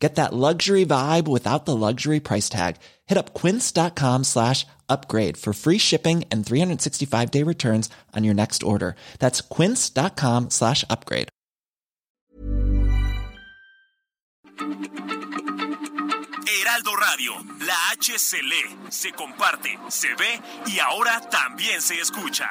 Get that luxury vibe without the luxury price tag. Hit up quince.com slash upgrade for free shipping and 365 day returns on your next order. That's quince.com slash upgrade. Heraldo Radio, la H se lee, se comparte, se ve y ahora también se escucha.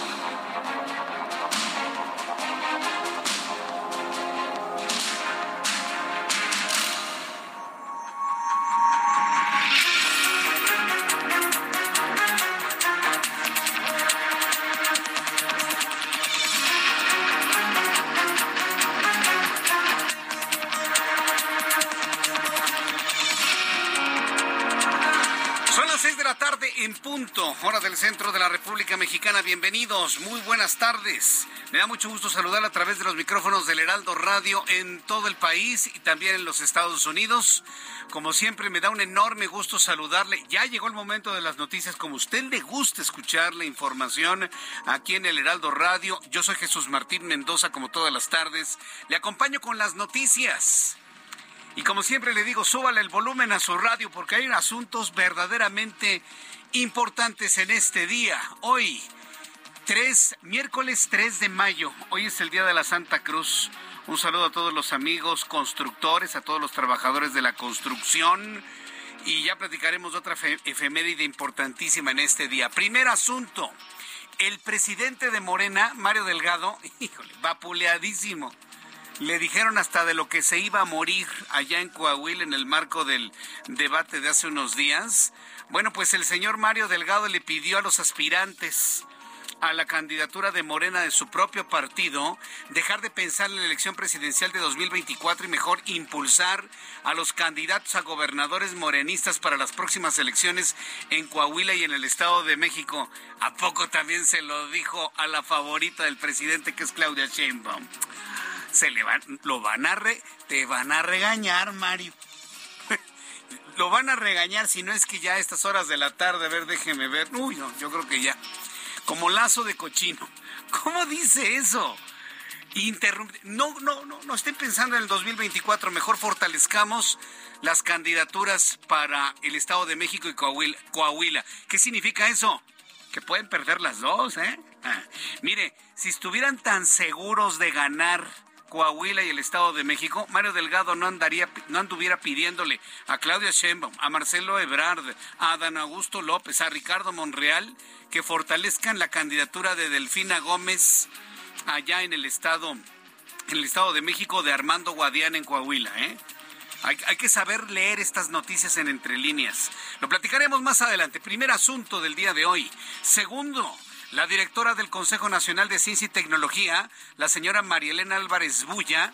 La tarde en punto, hora del centro de la República Mexicana. Bienvenidos, muy buenas tardes. Me da mucho gusto saludar a través de los micrófonos del Heraldo Radio en todo el país y también en los Estados Unidos. Como siempre, me da un enorme gusto saludarle. Ya llegó el momento de las noticias, como usted le gusta escuchar la información aquí en el Heraldo Radio. Yo soy Jesús Martín Mendoza, como todas las tardes. Le acompaño con las noticias. Y como siempre le digo, súbale el volumen a su radio porque hay asuntos verdaderamente importantes en este día. Hoy, 3, miércoles 3 de mayo, hoy es el Día de la Santa Cruz. Un saludo a todos los amigos constructores, a todos los trabajadores de la construcción. Y ya platicaremos otra efe- efeméride importantísima en este día. Primer asunto, el presidente de Morena, Mario Delgado, híjole, vapuleadísimo. Le dijeron hasta de lo que se iba a morir allá en Coahuila en el marco del debate de hace unos días. Bueno, pues el señor Mario Delgado le pidió a los aspirantes a la candidatura de Morena de su propio partido, dejar de pensar en la elección presidencial de 2024 y mejor impulsar a los candidatos a gobernadores morenistas para las próximas elecciones en Coahuila y en el Estado de México. ¿A poco también se lo dijo a la favorita del presidente que es Claudia Sheinbaum? Se le van, lo van a te van a regañar, Mario. lo van a regañar si no es que ya a estas horas de la tarde, a ver, déjeme ver. Uy, no, yo creo que ya. Como lazo de cochino. ¿Cómo dice eso? Interrumpe. No, no, no, no estén pensando en el 2024. Mejor fortalezcamos las candidaturas para el Estado de México y Coahuila. Coahuila. ¿Qué significa eso? Que pueden perder las dos, ¿eh? Ah, Mire, si estuvieran tan seguros de ganar Coahuila y el Estado de México, Mario Delgado no andaría, no anduviera pidiéndole a Claudia Sheinbaum, a Marcelo Ebrard, a Dan Augusto López, a Ricardo Monreal que fortalezcan la candidatura de Delfina Gómez allá en el estado, en el Estado de México de Armando Guadiana en Coahuila, ¿eh? Hay, hay que saber leer estas noticias en entre líneas. Lo platicaremos más adelante. Primer asunto del día de hoy. Segundo, la directora del Consejo Nacional de Ciencia y Tecnología, la señora Marielena Álvarez Bulla,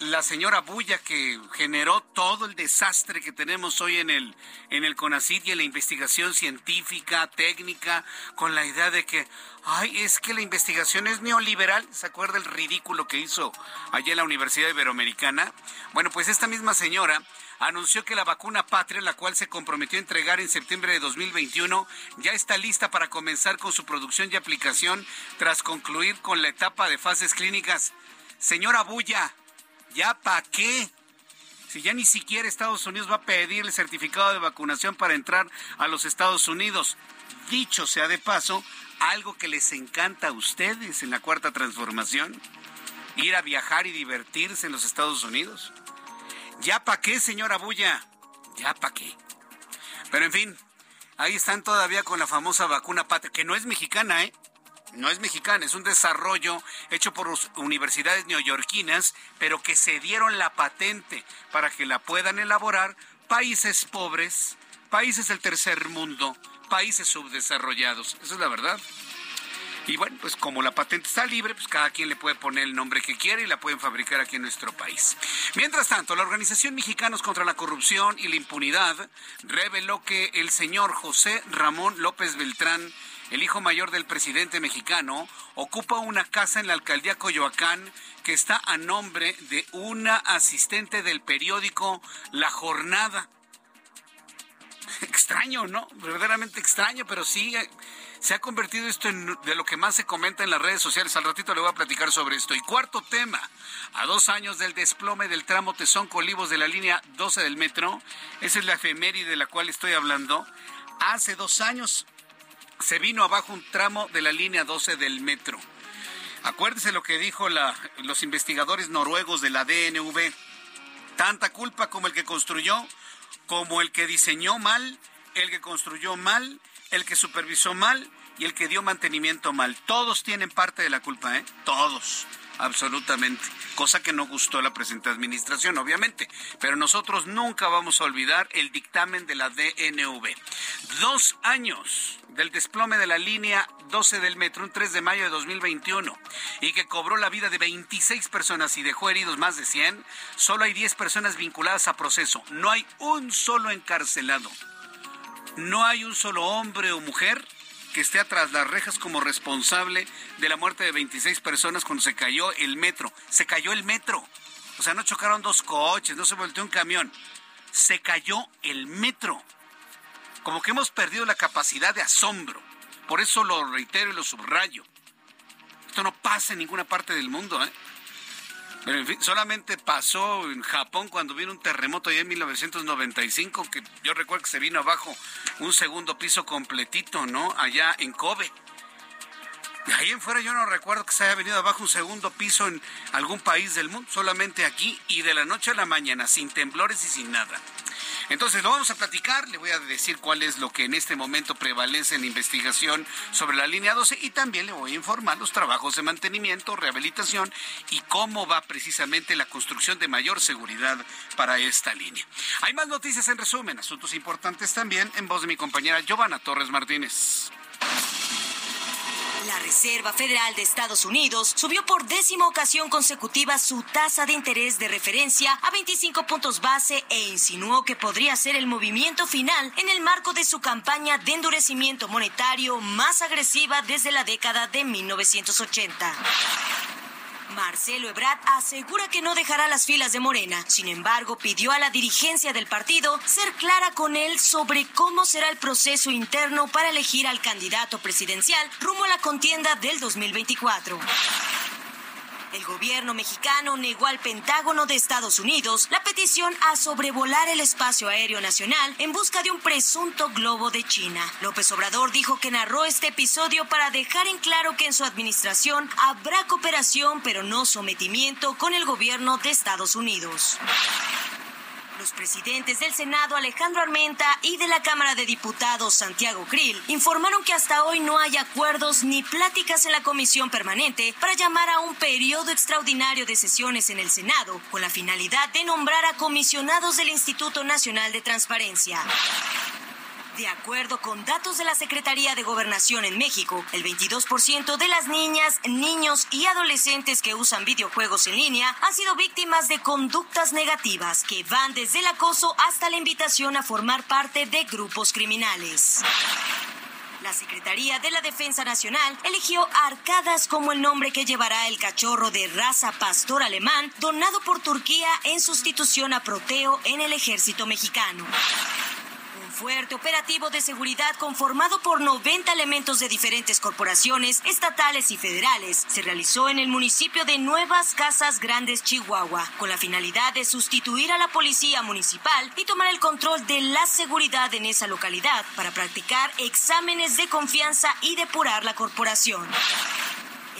la señora Bulla que generó todo el desastre que tenemos hoy en el en el CONACYT y en la investigación científica, técnica, con la idea de que ay, es que la investigación es neoliberal, ¿se acuerda el ridículo que hizo allá en la Universidad Iberoamericana? Bueno, pues esta misma señora anunció que la vacuna Patria, la cual se comprometió a entregar en septiembre de 2021, ya está lista para comenzar con su producción y aplicación tras concluir con la etapa de fases clínicas. Señora Bulla, ¿Ya para qué? Si ya ni siquiera Estados Unidos va a pedir el certificado de vacunación para entrar a los Estados Unidos. Dicho sea de paso, algo que les encanta a ustedes en la cuarta transformación, ir a viajar y divertirse en los Estados Unidos. ¿Ya para qué, señora Bulla? ¿Ya para qué? Pero en fin, ahí están todavía con la famosa vacuna patria, que no es mexicana, ¿eh? no es mexicana, es un desarrollo hecho por universidades neoyorquinas, pero que se dieron la patente para que la puedan elaborar países pobres, países del tercer mundo, países subdesarrollados. Esa es la verdad. Y bueno, pues como la patente está libre, pues cada quien le puede poner el nombre que quiere y la pueden fabricar aquí en nuestro país. Mientras tanto, la Organización Mexicanos contra la Corrupción y la Impunidad reveló que el señor José Ramón López Beltrán el hijo mayor del presidente mexicano, ocupa una casa en la alcaldía Coyoacán que está a nombre de una asistente del periódico La Jornada. Extraño, ¿no? Verdaderamente extraño, pero sí eh, se ha convertido esto en de lo que más se comenta en las redes sociales. Al ratito le voy a platicar sobre esto. Y cuarto tema, a dos años del desplome del tramo Tesón Colivos de la línea 12 del metro, esa es la efeméride de la cual estoy hablando. Hace dos años se vino abajo un tramo de la línea 12 del metro. Acuérdese lo que dijo los investigadores noruegos de la DNV. Tanta culpa como el que construyó, como el que diseñó mal, el que construyó mal, el que supervisó mal y el que dio mantenimiento mal. Todos tienen parte de la culpa, ¿eh? Todos absolutamente, cosa que no gustó la presente administración, obviamente, pero nosotros nunca vamos a olvidar el dictamen de la DNV. Dos años del desplome de la línea 12 del metro, un 3 de mayo de 2021, y que cobró la vida de 26 personas y dejó heridos más de 100, solo hay 10 personas vinculadas a proceso, no hay un solo encarcelado. No hay un solo hombre o mujer que esté atrás las rejas como responsable de la muerte de 26 personas cuando se cayó el metro. Se cayó el metro. O sea, no chocaron dos coches, no se volteó un camión. Se cayó el metro. Como que hemos perdido la capacidad de asombro. Por eso lo reitero y lo subrayo. Esto no pasa en ninguna parte del mundo, ¿eh? Pero en fin, solamente pasó en Japón cuando vino un terremoto ya en 1995, que yo recuerdo que se vino abajo un segundo piso completito, ¿no? Allá en Kobe. De ahí en fuera yo no recuerdo que se haya venido abajo un segundo piso en algún país del mundo, solamente aquí y de la noche a la mañana, sin temblores y sin nada. Entonces lo vamos a platicar, le voy a decir cuál es lo que en este momento prevalece en la investigación sobre la línea 12 y también le voy a informar los trabajos de mantenimiento, rehabilitación y cómo va precisamente la construcción de mayor seguridad para esta línea. Hay más noticias en resumen, asuntos importantes también en voz de mi compañera Giovanna Torres Martínez. La Reserva Federal de Estados Unidos subió por décima ocasión consecutiva su tasa de interés de referencia a 25 puntos base e insinuó que podría ser el movimiento final en el marco de su campaña de endurecimiento monetario más agresiva desde la década de 1980. Marcelo Ebrard asegura que no dejará las filas de Morena. Sin embargo, pidió a la dirigencia del partido ser clara con él sobre cómo será el proceso interno para elegir al candidato presidencial rumbo a la contienda del 2024. El gobierno mexicano negó al Pentágono de Estados Unidos la petición a sobrevolar el espacio aéreo nacional en busca de un presunto globo de China. López Obrador dijo que narró este episodio para dejar en claro que en su administración habrá cooperación pero no sometimiento con el gobierno de Estados Unidos. Los presidentes del Senado Alejandro Armenta y de la Cámara de Diputados Santiago Krill informaron que hasta hoy no hay acuerdos ni pláticas en la comisión permanente para llamar a un periodo extraordinario de sesiones en el Senado con la finalidad de nombrar a comisionados del Instituto Nacional de Transparencia. De acuerdo con datos de la Secretaría de Gobernación en México, el 22% de las niñas, niños y adolescentes que usan videojuegos en línea han sido víctimas de conductas negativas que van desde el acoso hasta la invitación a formar parte de grupos criminales. La Secretaría de la Defensa Nacional eligió Arcadas como el nombre que llevará el cachorro de raza pastor alemán donado por Turquía en sustitución a Proteo en el ejército mexicano fuerte operativo de seguridad conformado por 90 elementos de diferentes corporaciones estatales y federales se realizó en el municipio de Nuevas Casas Grandes, Chihuahua, con la finalidad de sustituir a la policía municipal y tomar el control de la seguridad en esa localidad para practicar exámenes de confianza y depurar la corporación.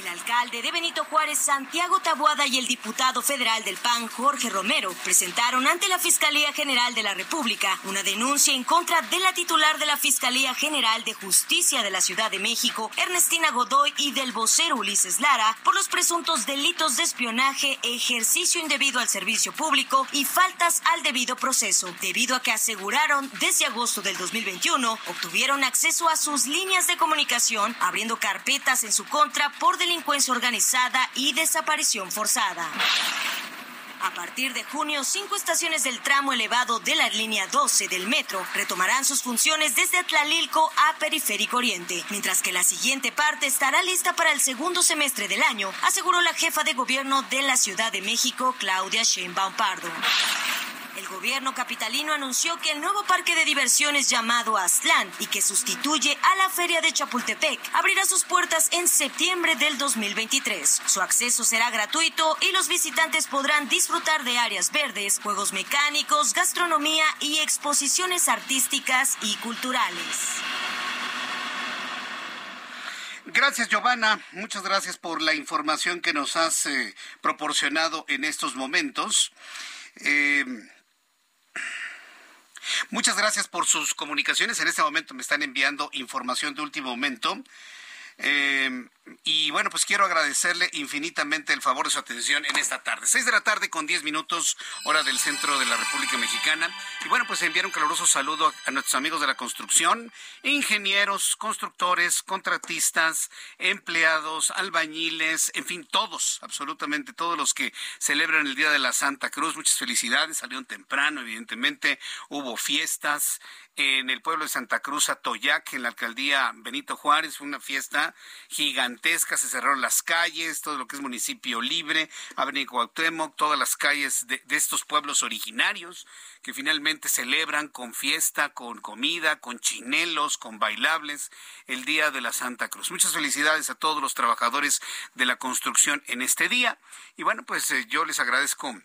El alcalde de Benito Juárez, Santiago Tabuada, y el diputado federal del PAN, Jorge Romero, presentaron ante la Fiscalía General de la República una denuncia en contra de la titular de la Fiscalía General de Justicia de la Ciudad de México, Ernestina Godoy, y del vocero Ulises Lara por los presuntos delitos de espionaje, ejercicio indebido al servicio público y faltas al debido proceso, debido a que aseguraron desde agosto del 2021 obtuvieron acceso a sus líneas de comunicación, abriendo carpetas en su contra por delincuencia organizada y desaparición forzada. A partir de junio, cinco estaciones del tramo elevado de la línea 12 del metro retomarán sus funciones desde Atlalilco a Periférico Oriente, mientras que la siguiente parte estará lista para el segundo semestre del año, aseguró la jefa de gobierno de la Ciudad de México, Claudia Sheinbaum Pardo. El gobierno capitalino anunció que el nuevo parque de diversiones llamado Aztlán y que sustituye a la feria de Chapultepec abrirá sus puertas en septiembre del 2023. Su acceso será gratuito y los visitantes podrán disfrutar de áreas verdes, juegos mecánicos, gastronomía y exposiciones artísticas y culturales. Gracias, Giovanna. Muchas gracias por la información que nos has eh, proporcionado en estos momentos. Eh, Muchas gracias por sus comunicaciones. En este momento me están enviando información de último momento. Eh, y bueno, pues quiero agradecerle infinitamente el favor de su atención en esta tarde. Seis de la tarde con diez minutos, hora del centro de la República Mexicana. Y bueno, pues enviar un caluroso saludo a nuestros amigos de la construcción, ingenieros, constructores, contratistas, empleados, albañiles, en fin, todos, absolutamente todos los que celebran el Día de la Santa Cruz. Muchas felicidades, salieron temprano, evidentemente, hubo fiestas en el pueblo de Santa Cruz, Atoyac, en la alcaldía Benito Juárez, fue una fiesta gigantesca, se cerraron las calles, todo lo que es municipio libre, Avenida Cuauhtémoc, todas las calles de, de estos pueblos originarios que finalmente celebran con fiesta, con comida, con chinelos, con bailables el Día de la Santa Cruz. Muchas felicidades a todos los trabajadores de la construcción en este día. Y bueno, pues eh, yo les agradezco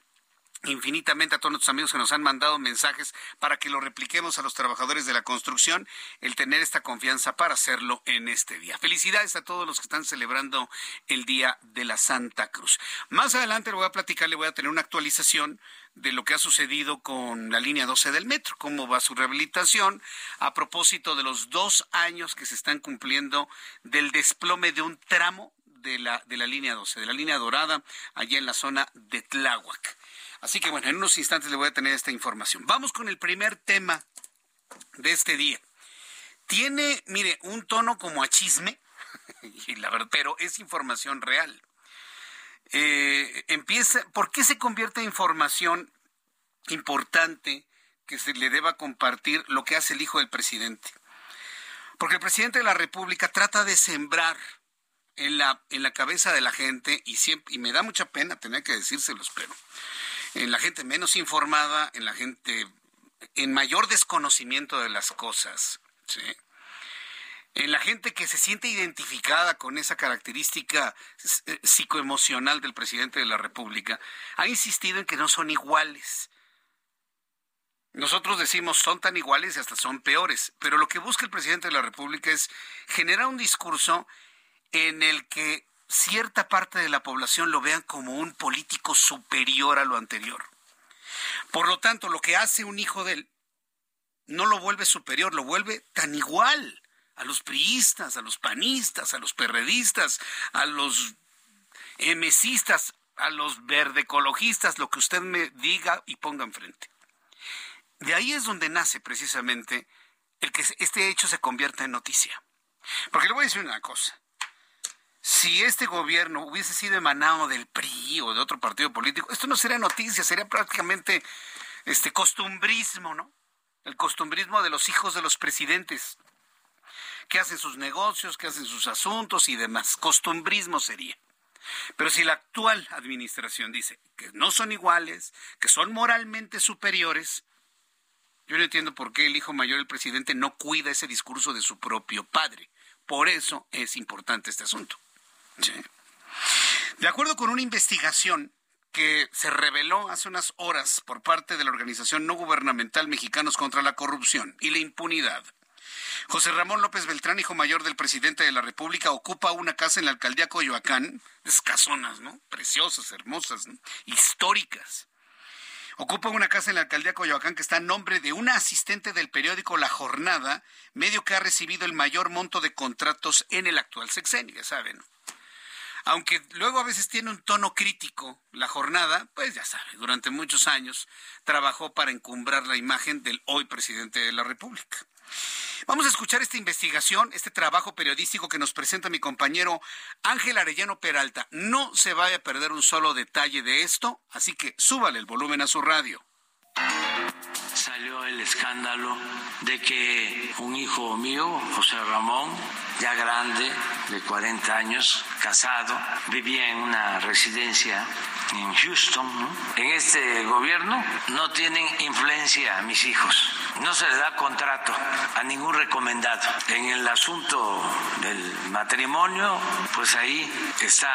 infinitamente a todos nuestros amigos que nos han mandado mensajes para que lo repliquemos a los trabajadores de la construcción, el tener esta confianza para hacerlo en este día. Felicidades a todos los que están celebrando el Día de la Santa Cruz. Más adelante le voy a platicar, le voy a tener una actualización de lo que ha sucedido con la línea 12 del metro, cómo va su rehabilitación, a propósito de los dos años que se están cumpliendo del desplome de un tramo de la, de la línea 12, de la línea dorada, allá en la zona de Tláhuac. Así que bueno, en unos instantes le voy a tener esta información. Vamos con el primer tema de este día. Tiene, mire, un tono como a chisme, y la verdad, pero es información real. Eh, empieza, ¿por qué se convierte en información importante que se le deba compartir lo que hace el hijo del presidente? Porque el presidente de la República trata de sembrar en la, en la cabeza de la gente, y, siempre, y me da mucha pena tener que decírselos, pero en la gente menos informada, en la gente en mayor desconocimiento de las cosas, ¿sí? en la gente que se siente identificada con esa característica eh, psicoemocional del presidente de la República, ha insistido en que no son iguales. Nosotros decimos son tan iguales y hasta son peores, pero lo que busca el presidente de la República es generar un discurso en el que cierta parte de la población lo vean como un político superior a lo anterior. Por lo tanto, lo que hace un hijo de él no lo vuelve superior, lo vuelve tan igual a los priistas, a los panistas, a los perredistas, a los emesistas, a los verdecologistas, lo que usted me diga y ponga enfrente. De ahí es donde nace precisamente el que este hecho se convierta en noticia. Porque le voy a decir una cosa si este gobierno hubiese sido emanado del PRI o de otro partido político, esto no sería noticia, sería prácticamente este costumbrismo, ¿no? El costumbrismo de los hijos de los presidentes, que hacen sus negocios, que hacen sus asuntos y demás. Costumbrismo sería. Pero si la actual administración dice que no son iguales, que son moralmente superiores, yo no entiendo por qué el hijo mayor del presidente no cuida ese discurso de su propio padre. Por eso es importante este asunto. De acuerdo con una investigación que se reveló hace unas horas por parte de la organización no gubernamental Mexicanos contra la Corrupción y la Impunidad, José Ramón López Beltrán, hijo mayor del presidente de la República, ocupa una casa en la alcaldía Coyoacán, esas casonas, ¿no? Preciosas, hermosas, históricas. Ocupa una casa en la alcaldía Coyoacán que está a nombre de una asistente del periódico La Jornada, medio que ha recibido el mayor monto de contratos en el actual sexenio, ya saben. Aunque luego a veces tiene un tono crítico la jornada, pues ya sabe, durante muchos años trabajó para encumbrar la imagen del hoy presidente de la República. Vamos a escuchar esta investigación, este trabajo periodístico que nos presenta mi compañero Ángel Arellano Peralta. No se vaya a perder un solo detalle de esto, así que súbale el volumen a su radio. Salió el escándalo de que un hijo mío, José Ramón, ya grande, de 40 años, casado, vivía en una residencia en Houston. En este gobierno no tienen influencia mis hijos. No se le da contrato a ningún recomendado. En el asunto del matrimonio, pues ahí está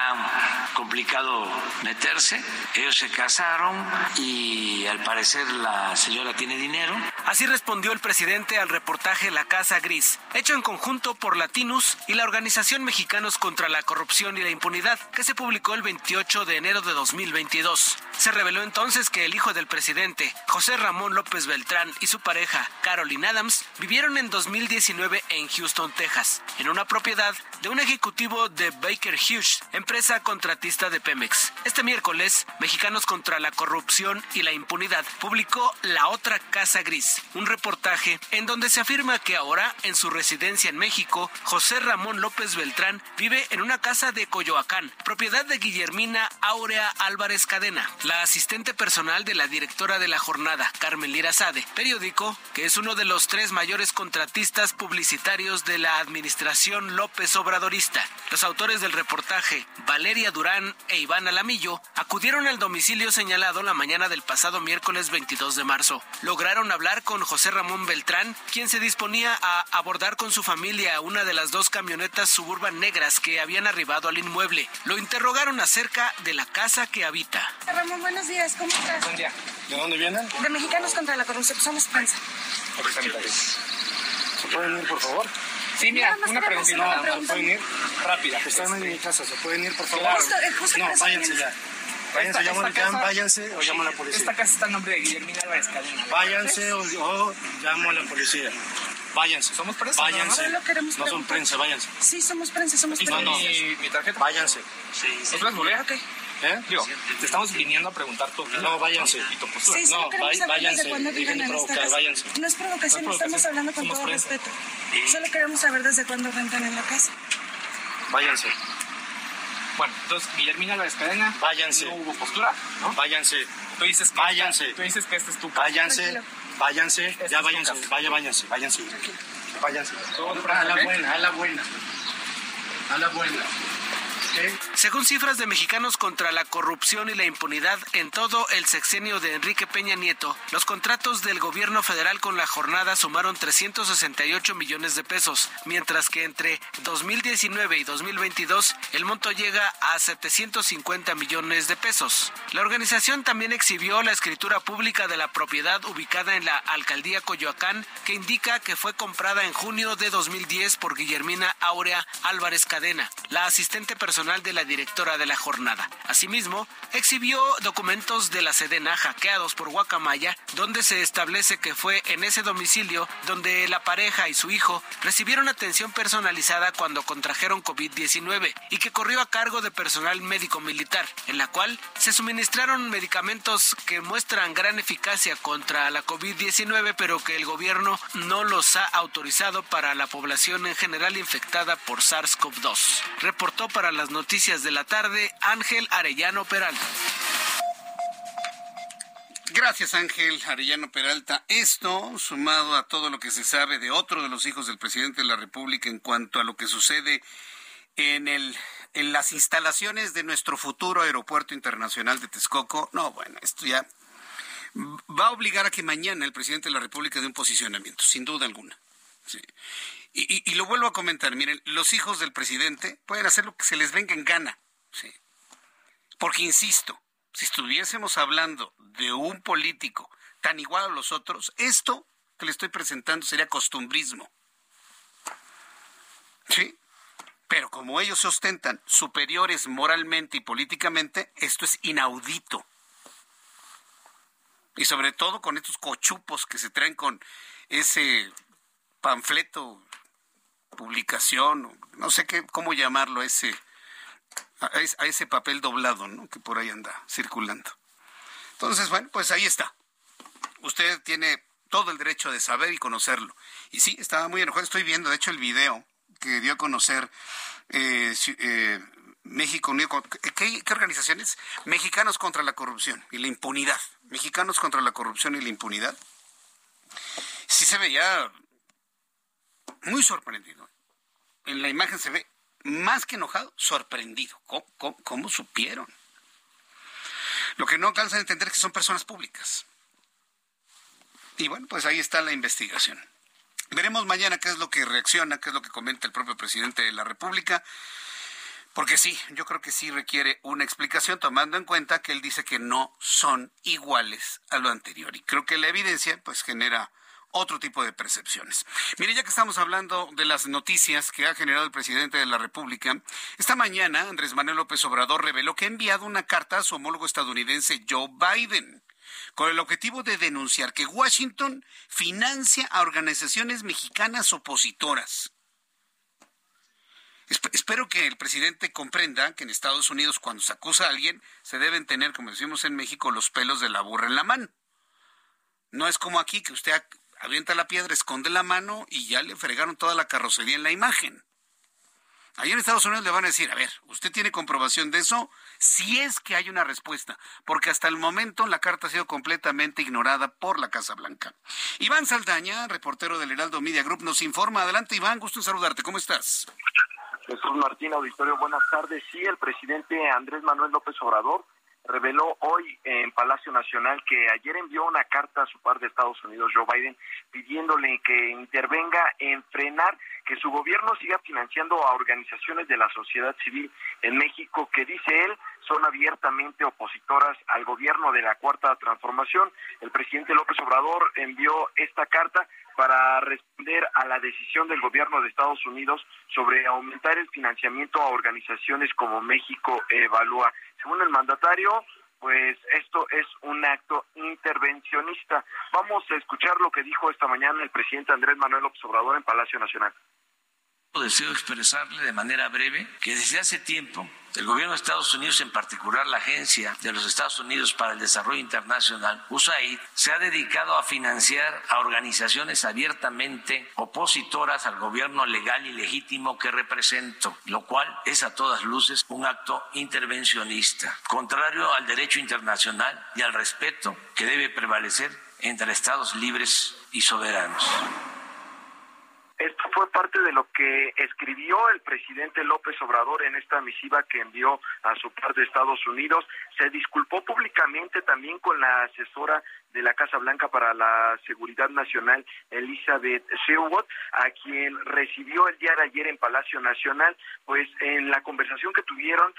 complicado meterse. Ellos se casaron y al parecer la señora tiene dinero. Así respondió el presidente al reportaje La Casa Gris, hecho en conjunto por Y la Organización Mexicanos contra la Corrupción y la Impunidad, que se publicó el 28 de enero de 2022. Se reveló entonces que el hijo del presidente, José Ramón López Beltrán, y su pareja, Caroline Adams, vivieron en 2019 en Houston, Texas, en una propiedad de un ejecutivo de Baker Hughes, empresa contratista de Pemex. Este miércoles, Mexicanos contra la Corrupción y la Impunidad publicó La Otra Casa Gris, un reportaje en donde se afirma que ahora, en su residencia en México, José Ramón López Beltrán vive en una casa de Coyoacán, propiedad de Guillermina Áurea Álvarez Cadena, la asistente personal de la directora de la jornada, Carmen Lira Sade, periódico que es uno de los tres mayores contratistas publicitarios de la administración López Obradorista. Los autores del reportaje, Valeria Durán e Iván Alamillo, acudieron al domicilio señalado la mañana del pasado miércoles 22 de marzo. Lograron hablar con José Ramón Beltrán, quien se disponía a abordar con su familia una de las dos camionetas suburban negras que habían arribado al inmueble. Lo interrogaron acerca de la casa que habita. Ramón, buenos días, ¿cómo estás? Buen día. ¿De dónde vienen? De Mexicanos contra la Corrupción, somos prensa. ¿Se pueden ir, por favor? Sí, mira, una preguntita. No, pregunta. pueden ir Rápida. Están en mi casa, ¿se pueden ir, por favor? Claro. Justo- eh, justo No, váyanse ya. Váyanse, Esta- llamo, esta llaman, casa- váyanse o llamo a la policía. Esta casa está en nombre de Guillermina Álvarez Cadena. Váyanse o, o llamo a la policía. Váyanse. Somos prensa, Váyanse. ¿no? Solo queremos No son prensa, váyanse. Sí, somos prensa, somos Aquí está prensa. mi, mi tarjeta. Váyanse. ¿Nos puedes volver? Ok. ¿Eh? Digo, te estamos viniendo a preguntar tu opinión. No, váyanse. Y tu postura. Sí, solo No, queremos vay- saber váyanse, desde cuándo viven dejen de provocar, casa. váyanse. No es provocación, No es estamos provocación, hablando con somos todo prensa. respeto. Solo queremos saber desde cuándo rentan en la casa. Váyanse. Bueno, entonces, Guillermina Álvarez Cadena. Váyanse. No hubo postura, ¿no? Váyanse. Tú dices que Váyanse. Esta, tú dices que esta es tu casa. Váyanse. Tranquilo. Váyanse. Esta Ya váyanse. Vaya, váyanse. Váyanse. Váyanse. Todo A la buena, a la buena. A la buena. Según cifras de Mexicanos contra la Corrupción y la Impunidad, en todo el sexenio de Enrique Peña Nieto, los contratos del gobierno federal con la jornada sumaron 368 millones de pesos, mientras que entre 2019 y 2022 el monto llega a 750 millones de pesos. La organización también exhibió la escritura pública de la propiedad ubicada en la alcaldía Coyoacán, que indica que fue comprada en junio de 2010 por Guillermina Áurea Álvarez Cadena, la asistente personal de la directora de la jornada. Asimismo, exhibió documentos de la Sedena hackeados por Guacamaya, donde se establece que fue en ese domicilio donde la pareja y su hijo recibieron atención personalizada cuando contrajeron COVID-19 y que corrió a cargo de personal médico militar, en la cual se suministraron medicamentos que muestran gran eficacia contra la COVID-19, pero que el gobierno no los ha autorizado para la población en general infectada por SARS-CoV-2. Reportó para las noticias de la tarde Ángel Arellano Peralta. Gracias Ángel Arellano Peralta. Esto, sumado a todo lo que se sabe de otro de los hijos del presidente de la República en cuanto a lo que sucede en el en las instalaciones de nuestro futuro aeropuerto internacional de Texcoco. No, bueno, esto ya va a obligar a que mañana el presidente de la República dé un posicionamiento, sin duda alguna. Sí. Y, y- lo vuelvo a comentar, miren, los hijos del presidente pueden hacer lo que se les venga en gana. Sí. Porque, insisto, si estuviésemos hablando de un político tan igual a los otros, esto que le estoy presentando sería costumbrismo. Sí, pero como ellos se ostentan superiores moralmente y políticamente, esto es inaudito. Y sobre todo con estos cochupos que se traen con ese panfleto, publicación, no sé qué, cómo llamarlo, ese, a, ese papel doblado, ¿no? Que por ahí anda circulando. Entonces, bueno, pues ahí está. Usted tiene todo el derecho de saber y conocerlo. Y sí, estaba muy enojado. Estoy viendo, de hecho, el video que dio a conocer eh, eh, México Unido. ¿qué, ¿Qué organizaciones? Mexicanos contra la corrupción y la impunidad. Mexicanos contra la corrupción y la impunidad. Sí se veía muy sorprendido. En la imagen se ve más que enojado, sorprendido. ¿Cómo, supieron? Lo que no alcanzan a entender es que son personas públicas. Y bueno, pues ahí está la investigación. Veremos mañana qué es lo que reacciona, qué es lo que comenta el propio presidente de la República. Porque sí, yo creo que sí requiere una explicación tomando en cuenta que él dice que no son iguales a lo anterior. Y creo que la evidencia pues genera otro tipo de percepciones. Mire, ya que estamos hablando de las noticias que ha generado el presidente de la República, esta mañana Andrés Manuel López Obrador reveló que ha enviado una carta a su homólogo estadounidense Joe Biden con el objetivo de denunciar que Washington financia a organizaciones mexicanas opositoras. Espero que el presidente comprenda que en Estados Unidos cuando se acusa a alguien se deben tener, como decimos en México, los pelos de la burra en la mano. No es como aquí que usted avienta la piedra, esconde la mano y ya le fregaron toda la carrocería en la imagen. Allá en Estados Unidos le van a decir, a ver, ¿usted tiene comprobación de eso? Si es que hay una respuesta, porque hasta el momento la carta ha sido completamente ignorada por la Casa Blanca. Iván Saldaña, reportero del Heraldo Media Group, nos informa. Adelante, Iván, gusto en saludarte. ¿Cómo estás? Jesús Martín, auditorio, buenas tardes. Sí, el presidente Andrés Manuel López Obrador reveló hoy en Palacio Nacional que ayer envió una carta a su par de Estados Unidos, Joe Biden, pidiéndole que intervenga en frenar que su gobierno siga financiando a organizaciones de la sociedad civil en México que dice él son abiertamente opositoras al gobierno de la Cuarta Transformación. El presidente López Obrador envió esta carta para responder a la decisión del gobierno de Estados Unidos sobre aumentar el financiamiento a organizaciones como México Evalúa. Según el mandatario, pues esto es un acto intervencionista. Vamos a escuchar lo que dijo esta mañana el presidente Andrés Manuel Obrador en Palacio Nacional. Deseo expresarle de manera breve que desde hace tiempo el gobierno de Estados Unidos, en particular la Agencia de los Estados Unidos para el Desarrollo Internacional, USAID, se ha dedicado a financiar a organizaciones abiertamente opositoras al gobierno legal y legítimo que represento, lo cual es a todas luces un acto intervencionista, contrario al derecho internacional y al respeto que debe prevalecer entre Estados libres y soberanos. Esto fue parte de lo que escribió el presidente López Obrador en esta misiva que envió a su par de Estados Unidos. Se disculpó públicamente también con la asesora de la Casa Blanca para la Seguridad Nacional, Elizabeth Sherwood, a quien recibió el día de ayer en Palacio Nacional. Pues en la conversación que tuvieron,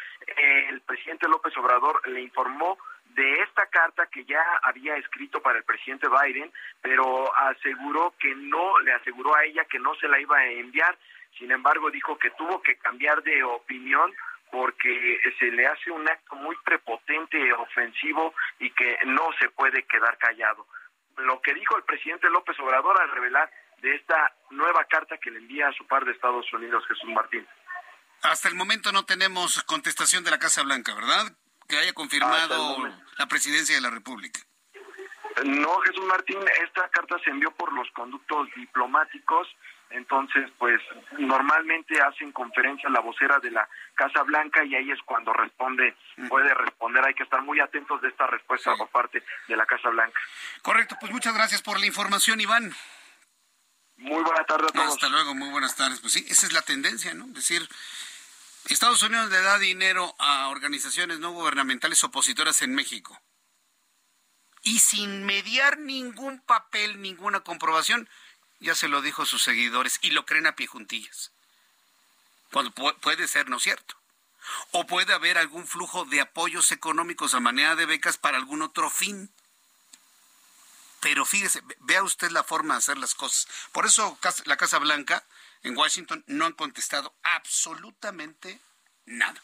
el presidente López Obrador le informó de esta carta que ya había escrito para el presidente Biden, pero aseguró que no, le aseguró a ella que no se la iba a enviar. Sin embargo, dijo que tuvo que cambiar de opinión porque se le hace un acto muy prepotente, ofensivo y que no se puede quedar callado. Lo que dijo el presidente López Obrador al revelar de esta nueva carta que le envía a su par de Estados Unidos, Jesús Martín. Hasta el momento no tenemos contestación de la Casa Blanca, ¿verdad? Que haya confirmado la presidencia de la República. No, Jesús Martín, esta carta se envió por los conductos diplomáticos, entonces pues normalmente hacen conferencia la vocera de la Casa Blanca y ahí es cuando responde, puede responder, hay que estar muy atentos de esta respuesta por parte de la Casa Blanca. Correcto, pues muchas gracias por la información, Iván. Muy buenas tardes a todos. Hasta luego, muy buenas tardes. Pues sí, esa es la tendencia, ¿no? Decir, Estados Unidos le da dinero a organizaciones no gubernamentales opositoras en México. Y sin mediar ningún papel, ninguna comprobación, ya se lo dijo a sus seguidores y lo creen a pie juntillas. Cuando puede ser, ¿no cierto? O puede haber algún flujo de apoyos económicos a manera de becas para algún otro fin. Pero fíjese, vea usted la forma de hacer las cosas. Por eso la Casa Blanca en Washington no han contestado absolutamente nada.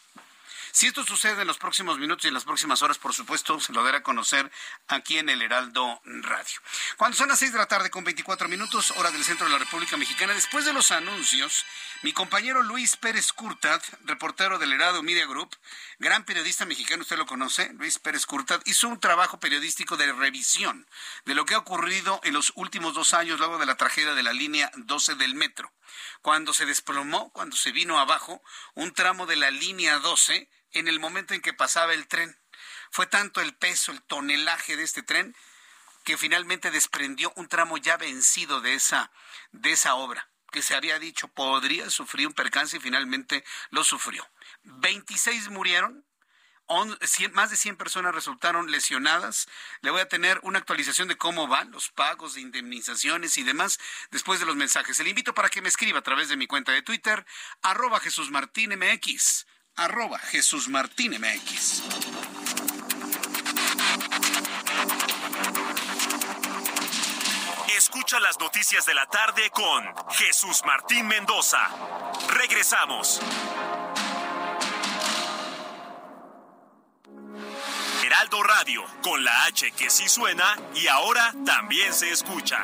Si esto sucede en los próximos minutos y en las próximas horas, por supuesto, se lo daré a conocer aquí en el Heraldo Radio. Cuando son las seis de la tarde con 24 minutos, hora del centro de la República Mexicana, después de los anuncios, mi compañero Luis Pérez Curtad, reportero del Heraldo Media Group, gran periodista mexicano, usted lo conoce, Luis Pérez Curtad, hizo un trabajo periodístico de revisión de lo que ha ocurrido en los últimos dos años luego de la tragedia de la línea 12 del metro. Cuando se desplomó, cuando se vino abajo, un tramo de la línea 12 en el momento en que pasaba el tren. Fue tanto el peso, el tonelaje de este tren, que finalmente desprendió un tramo ya vencido de esa, de esa obra, que se había dicho podría sufrir un percance y finalmente lo sufrió. 26 murieron, más de 100 personas resultaron lesionadas. Le voy a tener una actualización de cómo van los pagos de indemnizaciones y demás después de los mensajes. Le invito para que me escriba a través de mi cuenta de Twitter, arroba Jesús Martín MX arroba Jesús Martín MX. Escucha las noticias de la tarde con Jesús Martín Mendoza. Regresamos. Heraldo Radio, con la H que sí suena y ahora también se escucha.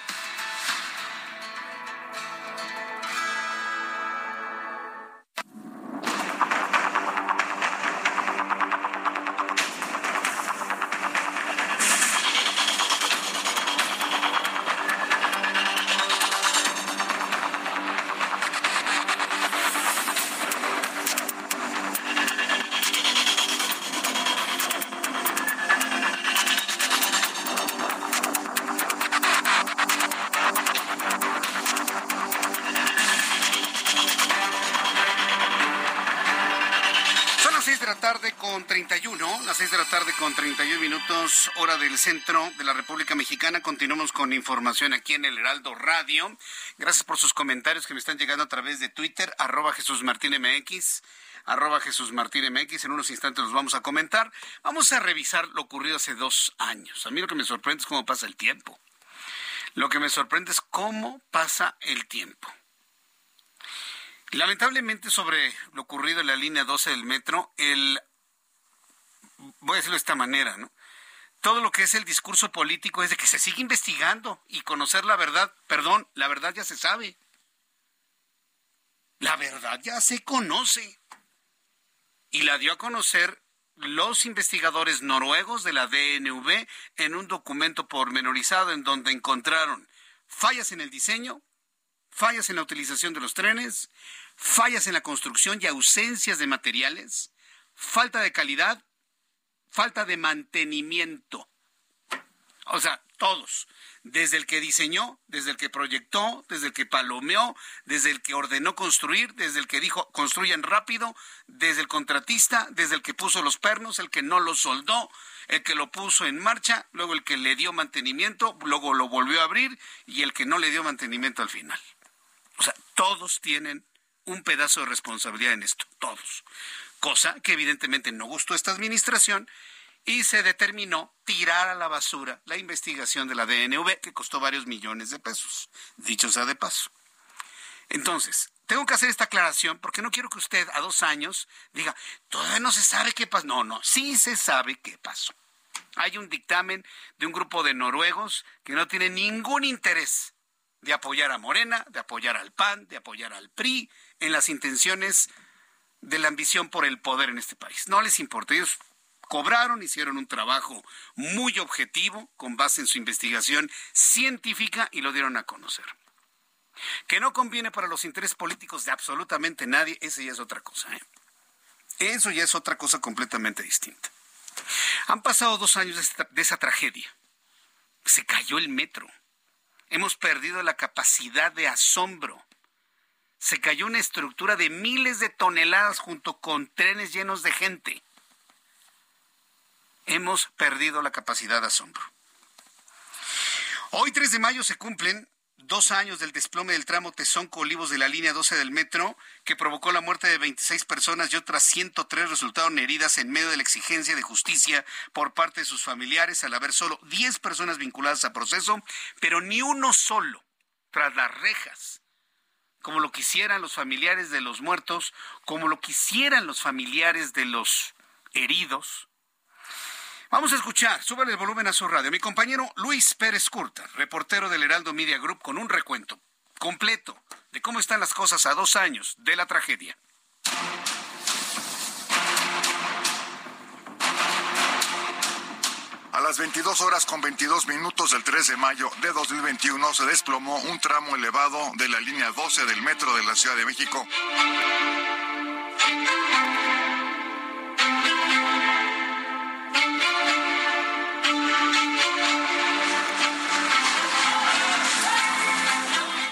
Hora del centro de la República Mexicana. Continuamos con información aquí en el Heraldo Radio. Gracias por sus comentarios que me están llegando a través de Twitter, arroba Jesús Martín MX. En unos instantes los vamos a comentar. Vamos a revisar lo ocurrido hace dos años. A mí lo que me sorprende es cómo pasa el tiempo. Lo que me sorprende es cómo pasa el tiempo. Lamentablemente sobre lo ocurrido en la línea 12 del metro, el voy a decirlo de esta manera, ¿no? Todo lo que es el discurso político es de que se sigue investigando y conocer la verdad. Perdón, la verdad ya se sabe. La verdad ya se conoce. Y la dio a conocer los investigadores noruegos de la DNV en un documento pormenorizado en donde encontraron fallas en el diseño, fallas en la utilización de los trenes, fallas en la construcción y ausencias de materiales, falta de calidad falta de mantenimiento. O sea, todos, desde el que diseñó, desde el que proyectó, desde el que palomeó, desde el que ordenó construir, desde el que dijo construyan rápido, desde el contratista, desde el que puso los pernos, el que no los soldó, el que lo puso en marcha, luego el que le dio mantenimiento, luego lo volvió a abrir y el que no le dio mantenimiento al final. O sea, todos tienen un pedazo de responsabilidad en esto, todos cosa que evidentemente no gustó esta administración y se determinó tirar a la basura la investigación de la DNV que costó varios millones de pesos, dicho sea de paso. Entonces, tengo que hacer esta aclaración porque no quiero que usted a dos años diga, todavía no se sabe qué pasó. No, no, sí se sabe qué pasó. Hay un dictamen de un grupo de noruegos que no tiene ningún interés de apoyar a Morena, de apoyar al PAN, de apoyar al PRI en las intenciones de la ambición por el poder en este país. No les importa. Ellos cobraron, hicieron un trabajo muy objetivo con base en su investigación científica y lo dieron a conocer. Que no conviene para los intereses políticos de absolutamente nadie, esa ya es otra cosa. ¿eh? Eso ya es otra cosa completamente distinta. Han pasado dos años de, esa tragedia. Se cayó el metro. Hemos perdido la capacidad de asombro. Se cayó una estructura de miles de toneladas junto con trenes llenos de gente. Hemos perdido la capacidad de asombro. Hoy 3 de mayo se cumplen dos años del desplome del tramo Tezonco-Olivos de la línea 12 del metro, que provocó la muerte de 26 personas y otras 103 resultaron heridas en medio de la exigencia de justicia por parte de sus familiares, al haber solo 10 personas vinculadas a proceso, pero ni uno solo tras las rejas, como lo quisieran los familiares de los muertos, como lo quisieran los familiares de los heridos, Vamos a escuchar, súbale el volumen a su radio. Mi compañero Luis Pérez Curta, reportero del Heraldo Media Group, con un recuento completo de cómo están las cosas a dos años de la tragedia. A las 22 horas con 22 minutos del 3 de mayo de 2021 se desplomó un tramo elevado de la línea 12 del metro de la Ciudad de México.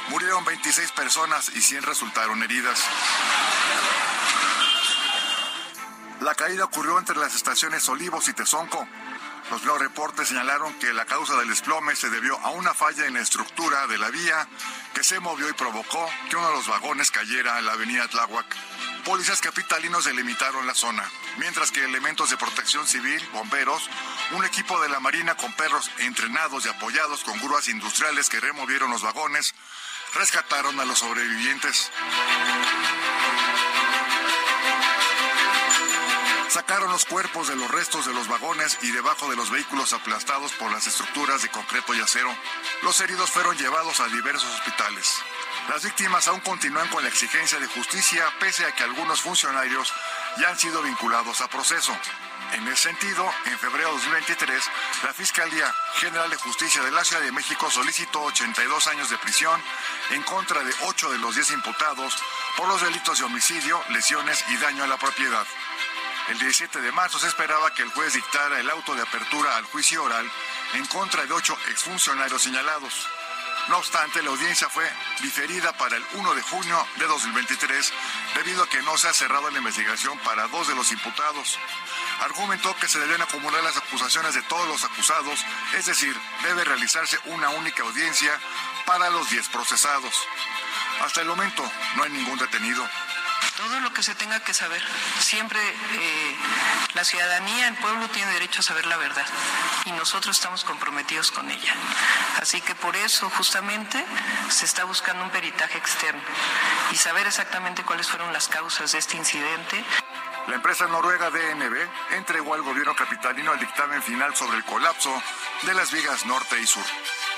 Murieron 26 personas y 100 resultaron heridas. La caída ocurrió entre las estaciones Olivos y Tezonco. Los nuevos reportes señalaron que la causa del desplome se debió a una falla en la estructura de la vía que se movió y provocó que uno de los vagones cayera en la avenida Tláhuac. Policías capitalinos delimitaron la zona, mientras que elementos de protección civil, bomberos, un equipo de la Marina con perros entrenados y apoyados con grúas industriales que removieron los vagones, rescataron a los sobrevivientes. Sacaron los cuerpos de los restos de los vagones y debajo de los vehículos aplastados por las estructuras de concreto y acero. Los heridos fueron llevados a diversos hospitales. Las víctimas aún continúan con la exigencia de justicia pese a que algunos funcionarios ya han sido vinculados a proceso. En ese sentido, en febrero de 2023, la Fiscalía General de Justicia de la Ciudad de México solicitó 82 años de prisión en contra de 8 de los 10 imputados por los delitos de homicidio, lesiones y daño a la propiedad. El 17 de marzo se esperaba que el juez dictara el auto de apertura al juicio oral en contra de ocho exfuncionarios señalados. No obstante, la audiencia fue diferida para el 1 de junio de 2023 debido a que no se ha cerrado la investigación para dos de los imputados. Argumentó que se deben acumular las acusaciones de todos los acusados, es decir, debe realizarse una única audiencia para los 10 procesados. Hasta el momento no hay ningún detenido todo lo que se tenga que saber. Siempre eh, la ciudadanía, el pueblo tiene derecho a saber la verdad y nosotros estamos comprometidos con ella. Así que por eso justamente se está buscando un peritaje externo y saber exactamente cuáles fueron las causas de este incidente. La empresa noruega DNB entregó al gobierno capitalino el dictamen final sobre el colapso de las vigas norte y sur.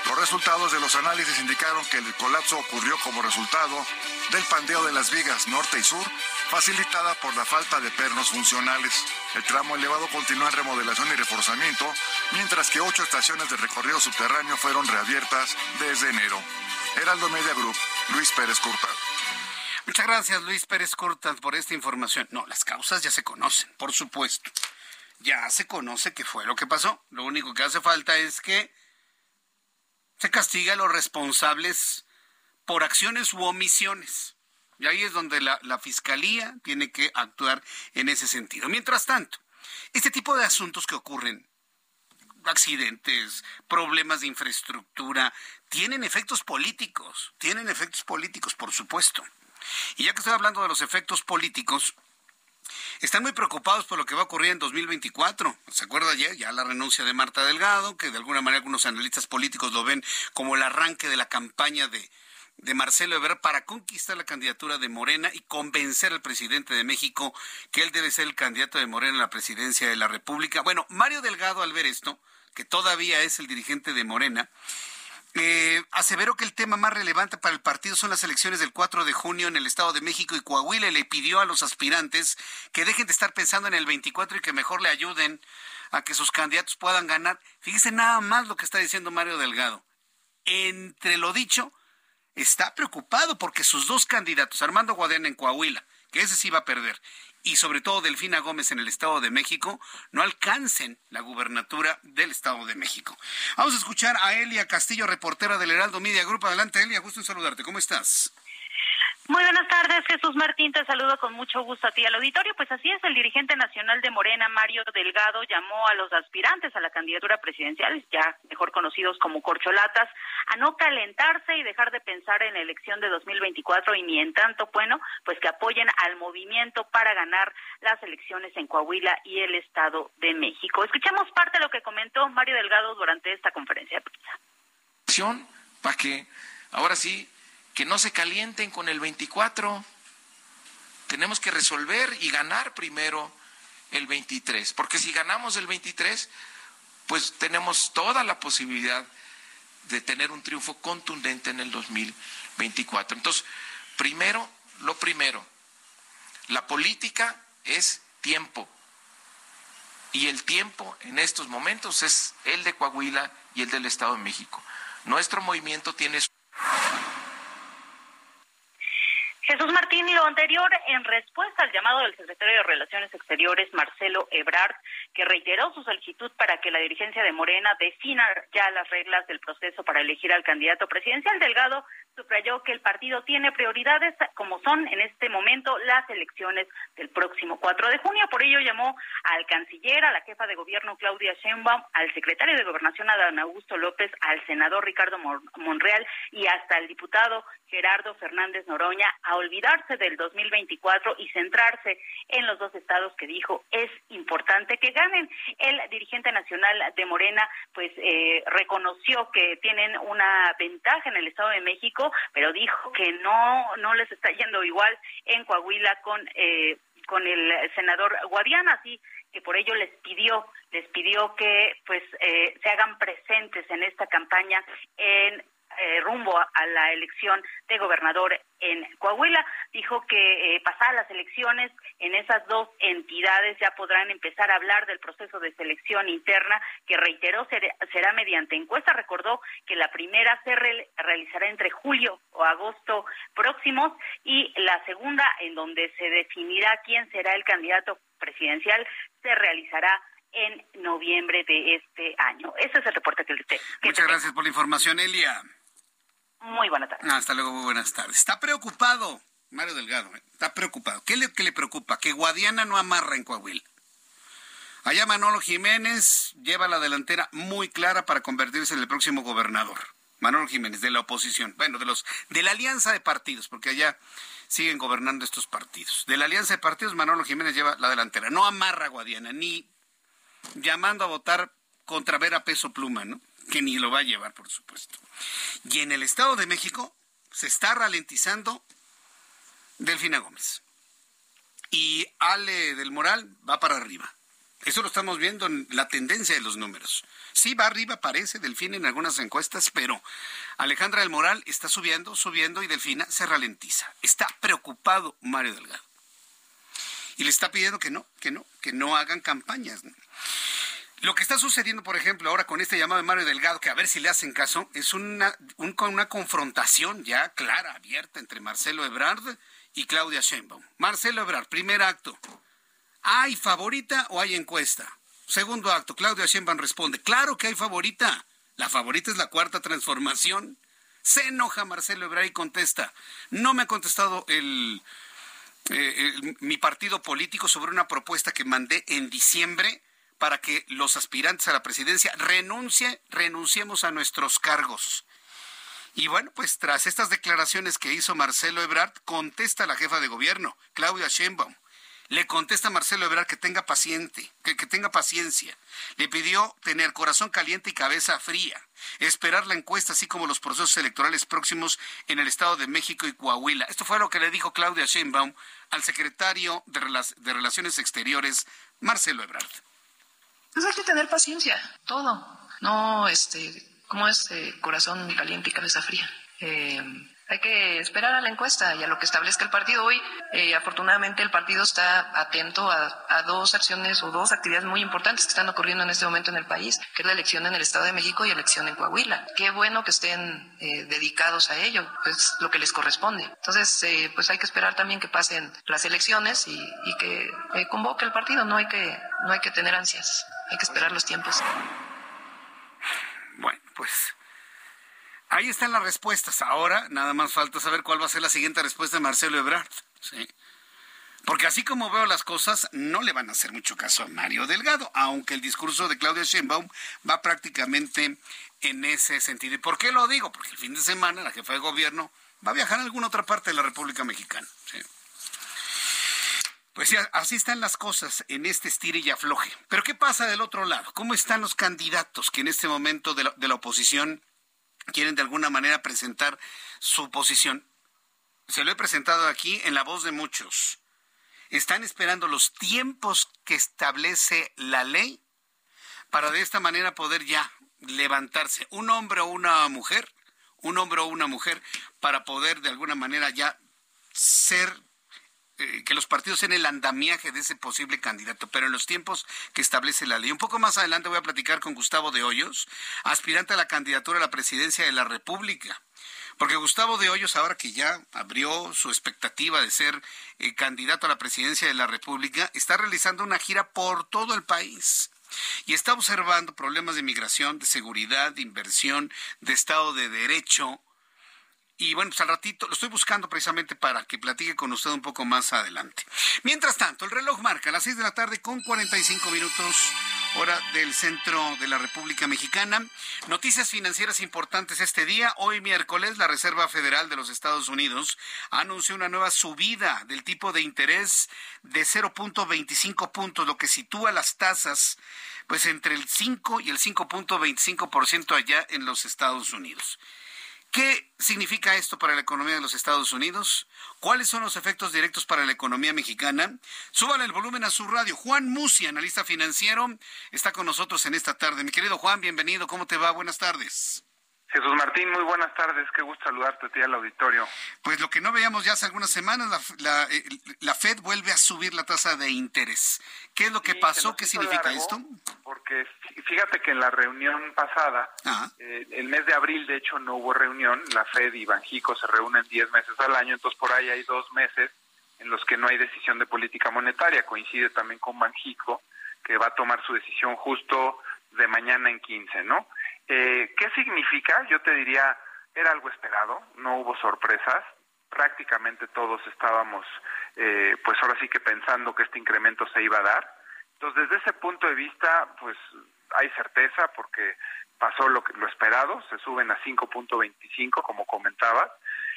Los resultados de los análisis indicaron que el colapso ocurrió como resultado del pandeo de las vigas norte y sur, facilitada por la falta de pernos funcionales. El tramo elevado continúa en remodelación y reforzamiento, mientras que ocho estaciones de recorrido subterráneo fueron reabiertas desde enero. Heraldo Media Group, Luis Pérez Curta. Muchas gracias, Luis Pérez Curta, por esta información. No, las causas ya se conocen, por supuesto. Ya se conoce qué fue lo que pasó. Lo único que hace falta es que se castiga a los responsables por acciones u omisiones. Y ahí es donde la, fiscalía tiene que actuar en ese sentido. Mientras tanto, este tipo de asuntos que ocurren, accidentes, problemas de infraestructura, tienen efectos políticos, tienen efectos políticos, por supuesto. Y ya que estoy hablando de los efectos políticos, están muy preocupados por lo que va a ocurrir en 2024. ¿Se acuerda ya? Ya la renuncia de Marta Delgado, que de alguna manera algunos analistas políticos lo ven como el arranque de la campaña de, de Marcelo Ebrard para conquistar la candidatura de Morena y convencer al presidente de México que él debe ser el candidato de Morena a la presidencia de la República. Bueno, Mario Delgado al ver esto, que todavía es el dirigente de Morena, Eh, aseveró que el tema más relevante para el partido son las elecciones del 4 de junio en el Estado de México y Coahuila le pidió a los aspirantes que dejen de estar pensando en el 24 y que mejor le ayuden a que sus candidatos puedan ganar. Fíjese nada más lo que está diciendo Mario Delgado. Entre lo dicho, está preocupado porque sus dos candidatos, Armando Guadiana en Coahuila, que ese sí va a perder, y sobre todo Delfina Gómez en el Estado de México, no alcancen la gubernatura del Estado de México. Vamos a escuchar a Elia Castillo, reportera del Heraldo Media Group. Adelante, Elia, gusto en saludarte. ¿Cómo estás? Muy buenas tardes, Jesús Martín, te saludo con mucho gusto a ti al auditorio. Pues así es, el dirigente nacional de Morena, Mario Delgado, llamó a los aspirantes a la candidatura presidencial, ya mejor conocidos como corcholatas, a no calentarse y dejar de pensar en la elección de 2024 y ni en tanto, bueno, pues que apoyen al movimiento para ganar las elecciones en Coahuila y el Estado de México. Escuchemos parte de lo que comentó Mario Delgado durante esta conferencia de prensa. Para que ahora sí que no se calienten con el 24. Tenemos que resolver y ganar primero el 23, porque si ganamos el 23, pues tenemos toda la posibilidad de tener un triunfo contundente en el 2024. Entonces, primero, lo primero, la política es tiempo. Y el tiempo en estos momentos es el de Coahuila y el del Estado de México. Nuestro movimiento tiene Jesús Martín, y lo anterior en respuesta al llamado del secretario de Relaciones Exteriores, Marcelo Ebrard, que reiteró su solicitud para que la dirigencia de Morena defina ya las reglas del proceso para elegir al candidato presidencial. Delgado subrayó que el partido tiene prioridades como son en este momento las elecciones del próximo 4 de junio. Por ello llamó al canciller, a la jefa de gobierno Claudia Sheinbaum, al secretario de Gobernación Adán Augusto López, al senador Ricardo Monreal y hasta al diputado Gerardo Fernández Noroña a olvidarse del 2024 y centrarse en los dos estados que dijo es importante que ganen. El dirigente nacional de Morena pues eh, reconoció que tienen una ventaja en el Estado de México, pero dijo que no no les está yendo igual en Coahuila con eh, con el senador Guadiana, así que por ello les pidió les pidió que pues eh, se hagan presentes en esta campaña en eh, rumbo a la elección de gobernador en Coahuila. Dijo que eh, pasadas las elecciones en esas dos entidades ya podrán empezar a hablar del proceso de selección interna que reiteró será mediante encuesta. Recordó que la primera se realizará entre julio o agosto próximos y la segunda en donde se definirá quién será el candidato presidencial se realizará en noviembre de este año. Ese es el reporte que le tengo. Muchas gracias por la información, Elia. Muy buenas tardes. hasta luego, muy buenas tardes. Está preocupado, Mario Delgado, ¿eh? está preocupado. ¿Qué le, le preocupa? Que Guadiana no amarra en Coahuila. Allá Manolo Jiménez lleva la delantera muy clara para convertirse en el próximo gobernador. Manolo Jiménez, de la oposición. Bueno, de los de la alianza de partidos, porque allá siguen gobernando estos partidos. De la alianza de partidos, Manolo Jiménez lleva la delantera. No amarra a Guadiana, ni llamando a votar contra Vera Peso Pluma, ¿no? Que ni lo va a llevar, por supuesto. Y en el Estado de México se está ralentizando Delfina Gómez. Y Ale del Moral va para arriba. Eso lo estamos viendo en la tendencia de los números. Sí, va arriba, parece Delfina en algunas encuestas, pero Alejandra del Moral está subiendo, subiendo y Delfina se ralentiza. Está preocupado Mario Delgado. Y le está pidiendo que no, que no, que no hagan campañas. Lo que está sucediendo, por ejemplo, ahora con este llamado de Mario Delgado, que a ver si le hacen caso, es una, una confrontación ya clara, abierta entre Marcelo Ebrard y Claudia Sheinbaum. Marcelo Ebrard, primer acto. ¿Hay favorita o hay encuesta? Segundo acto, Claudia Sheinbaum responde, claro que hay favorita. La favorita es la cuarta transformación. Se enoja Marcelo Ebrard y contesta, no me ha contestado el, eh, mi partido político sobre una propuesta que mandé en diciembre para que los aspirantes a la presidencia renuncie, renunciemos a nuestros cargos. Y bueno, pues tras estas declaraciones que hizo Marcelo Ebrard, contesta la jefa de gobierno, Claudia Sheinbaum. Le contesta a Marcelo Ebrard que tenga paciente, que, que tenga paciencia. Le pidió tener corazón caliente y cabeza fría, esperar la encuesta así como los procesos electorales próximos en el Estado de México y Coahuila. Esto fue lo que le dijo Claudia Sheinbaum al secretario de, de Relaciones Exteriores, Marcelo Ebrard. Pues hay que tener paciencia, todo. No, este, ¿cómo es? Eh, corazón caliente y cabeza fría. Eh, hay que esperar a la encuesta y a lo que establezca el partido. Hoy, eh, afortunadamente, el partido está atento a, dos acciones o dos actividades muy importantes que están ocurriendo en este momento en el país, que es la elección en el Estado de México y elección en Coahuila. Qué bueno que estén eh, dedicados a ello, es lo que les corresponde. Entonces, eh, pues hay que esperar también que pasen las elecciones y, y que convoque el partido. No hay que, no hay que tener ansias, hay que esperar los tiempos. Bueno, pues Ahí están las respuestas. Ahora nada más falta saber cuál va a ser la siguiente respuesta de Marcelo Ebrard. ¿sí? Porque así como veo las cosas, no le van a hacer mucho caso a Mario Delgado, aunque el discurso de Claudia Sheinbaum va prácticamente en ese sentido. ¿Y por qué lo digo? Porque el fin de semana la jefa de gobierno va a viajar a alguna otra parte de la República Mexicana. Pues sí, así están las cosas en este estire y afloje. Pero ¿qué pasa del otro lado? ¿Cómo están los candidatos que en este momento de la oposición quieren de alguna manera presentar su posición. Se lo he presentado aquí en la voz de muchos. Están esperando los tiempos que establece la ley para de esta manera poder ya levantarse un hombre o una mujer, un hombre o una mujer, para poder de alguna manera ya ser eh, que los partidos en el andamiaje de ese posible candidato, pero en los tiempos que establece la ley. Un poco más adelante voy a platicar con Gustavo de Hoyos, aspirante a la candidatura a la presidencia de la República. Porque Gustavo de Hoyos, ahora que ya abrió su expectativa de ser eh, candidato a la presidencia de la República, está realizando una gira por todo el país y está observando problemas de migración, de seguridad, de inversión, de Estado de Derecho, y bueno, pues al ratito lo estoy buscando precisamente para que platique con usted un poco más adelante. Mientras tanto, el reloj marca las 6 de la tarde con 45 minutos hora del centro de la República Mexicana. Noticias financieras importantes este día. Hoy miércoles la Reserva Federal de los Estados Unidos anunció una nueva subida del tipo de interés de 0.25 puntos, lo que sitúa las tasas pues entre el 5 y el 5.25% allá en los Estados Unidos. ¿Qué significa esto para la economía de los Estados Unidos? ¿Cuáles son los efectos directos para la economía mexicana? Súbale el volumen a su radio. Juan Musi, analista financiero, está con nosotros en esta tarde. Mi querido Juan, bienvenido. ¿Cómo te va? Buenas tardes. Jesús Martín, muy buenas tardes, qué gusto saludarte a ti al auditorio. Pues lo que no veíamos ya hace algunas semanas, la, la, eh, Fed vuelve a subir la tasa de interés. ¿Qué es lo que pasó? ¿Qué significa esto? Porque fíjate que en la reunión pasada, eh, el mes de abril de hecho no hubo reunión, la Fed y Banjico se reúnen 10 meses al año, entonces por ahí hay dos meses en los que no hay decisión de política monetaria, coincide también con Banjico, que va a tomar su decisión justo de mañana en 15, ¿no? Eh, ¿Qué significa? Yo te diría, era algo esperado, no hubo sorpresas, prácticamente todos estábamos, eh, pues ahora sí que pensando que este incremento se iba a dar. Entonces, desde ese punto de vista, pues hay certeza porque pasó lo, que, lo esperado, se suben a 5.25, como comentabas.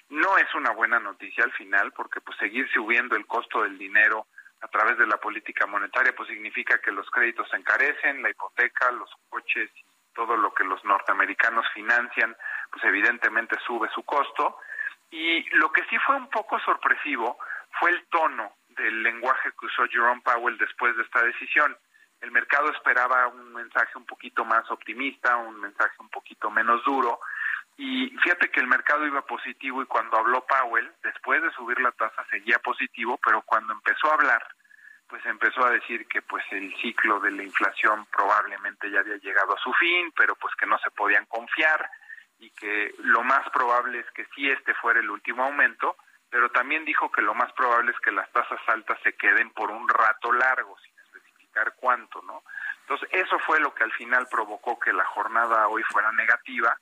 No es una buena noticia al final, porque pues seguir subiendo el costo del dinero a través de la política monetaria, pues significa que los créditos se encarecen, la hipoteca, los coches todo lo que los norteamericanos financian, pues evidentemente sube su costo. Y lo que sí fue un poco sorpresivo fue el tono del lenguaje que usó Jerome Powell después de esta decisión. El mercado esperaba un mensaje un poquito más optimista, un mensaje un poquito menos duro. Y fíjate que el mercado iba positivo y cuando habló Powell, después de subir la tasa, seguía positivo, pero cuando empezó a hablar, pues empezó a decir que pues el ciclo de la inflación probablemente ya había llegado a su fin, pero pues que no se podían confiar y que lo más probable es que sí este fuera el último aumento, pero también dijo que lo más probable es que las tasas altas se queden por un rato largo, sin especificar cuánto, ¿no? Entonces, eso fue lo que al final provocó que la jornada hoy fuera negativa,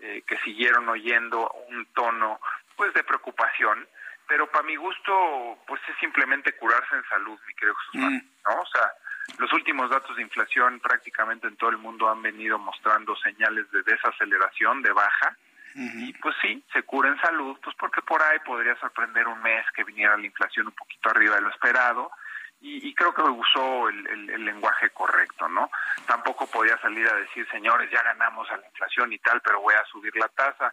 eh, que siguieron oyendo un tono pues de preocupación, pero para mi gusto, pues es simplemente curarse en salud, mi querido Jesús, mm. ¿no? O sea, los últimos datos de inflación prácticamente en todo el mundo han venido mostrando señales de desaceleración, de baja, y pues sí, se cura en salud, pues porque por ahí podría sorprender un mes que viniera la inflación un poquito arriba de lo esperado, y, creo que usó el, el, lenguaje correcto, ¿no? Tampoco podía salir a decir, señores, ya ganamos a la inflación y tal, pero voy a subir la tasa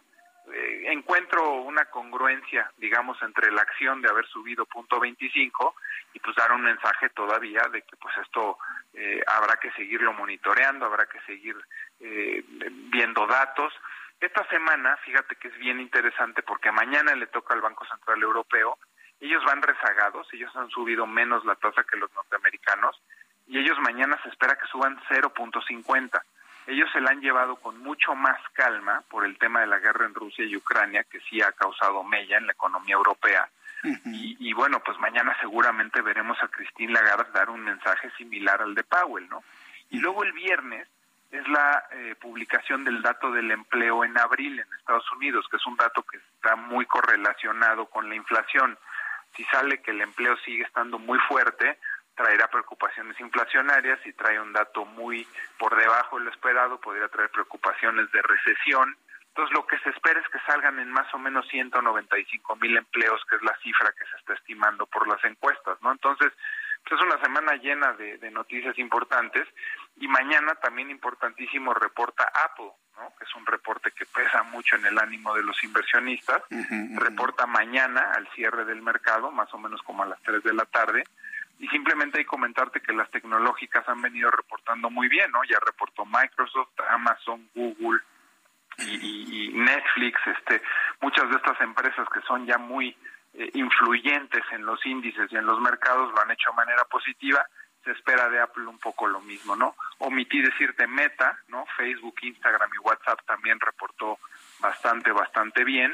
eh, encuentro una congruencia, digamos, entre la acción de haber subido punto 25 y pues dar un mensaje todavía de que pues esto eh, habrá que seguirlo monitoreando, habrá que seguir eh, viendo datos. Esta semana, fíjate que es bien interesante porque mañana le toca al Banco Central Europeo. Ellos van rezagados, ellos han subido menos la tasa que los norteamericanos y ellos mañana se espera que suban 0.50. Ellos se la han llevado con mucho más calma por el tema de la guerra en Rusia y Ucrania, que sí ha causado mella en la economía europea. y, y, bueno, pues mañana seguramente veremos a Christine Lagarde dar un mensaje similar al de Powell, ¿no? Y luego el viernes es la eh, publicación del dato del empleo en abril en Estados Unidos, que es un dato que está muy correlacionado con la inflación. Si sale que el empleo sigue estando muy fuerte, traerá preocupaciones inflacionarias, si trae un dato muy por debajo de lo esperado, podría traer preocupaciones de recesión. Entonces, lo que se espera es que salgan en más o menos 195 mil empleos, que es la cifra que se está estimando por las encuestas, ¿no? Entonces, pues es una semana llena de, de, noticias importantes y mañana también importantísimo reporta Apple, ¿no? que es un reporte que pesa mucho en el ánimo de los inversionistas. Uh -huh, reporta mañana al cierre del mercado, más o menos como a las 3 de la tarde. Y simplemente hay que comentarte que las tecnológicas han venido reportando muy bien, ¿no? Ya reportó Microsoft, Amazon, Google y, y, y Netflix, este, muchas de estas empresas que son ya muy eh, influyentes en los índices y en los mercados lo han hecho de manera positiva. Se espera de Apple un poco lo mismo, ¿no? Omití decirte Meta, ¿no? Facebook, Instagram y WhatsApp también reportó bastante, bastante bien.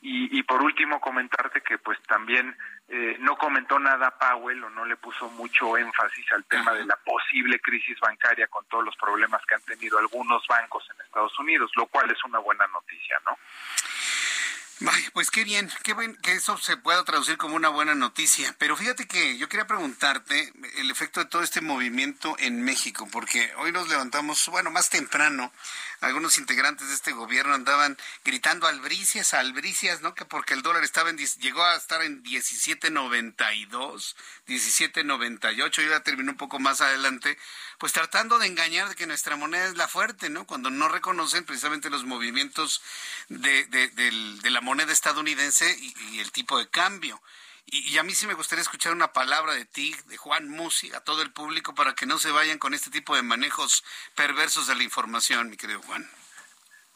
Y, y por último comentarte que pues también eh, no comentó nada Powell o no le puso mucho énfasis al tema de la posible crisis bancaria con todos los problemas que han tenido algunos bancos en Estados Unidos, lo cual es una buena noticia, ¿no? Vaya, pues qué bien, qué bien que eso se pueda traducir como una buena noticia. Pero fíjate que yo quería preguntarte el efecto de todo este movimiento en México, porque hoy nos levantamos, bueno, más temprano, algunos integrantes de este gobierno andaban gritando albricias, albricias, ¿no? Que porque el dólar estaba en, llegó a estar en 17.92, 17.98, y ya terminó un poco más adelante, pues tratando de engañar de que nuestra moneda es la fuerte, ¿no? Cuando no reconocen precisamente los movimientos de, de, de, de la moneda estadounidense y, y, el tipo de cambio. Y, a mí sí me gustaría escuchar una palabra de ti, de Juan Musi, a todo el público, para que no se vayan con este tipo de manejos perversos de la información, mi querido Juan.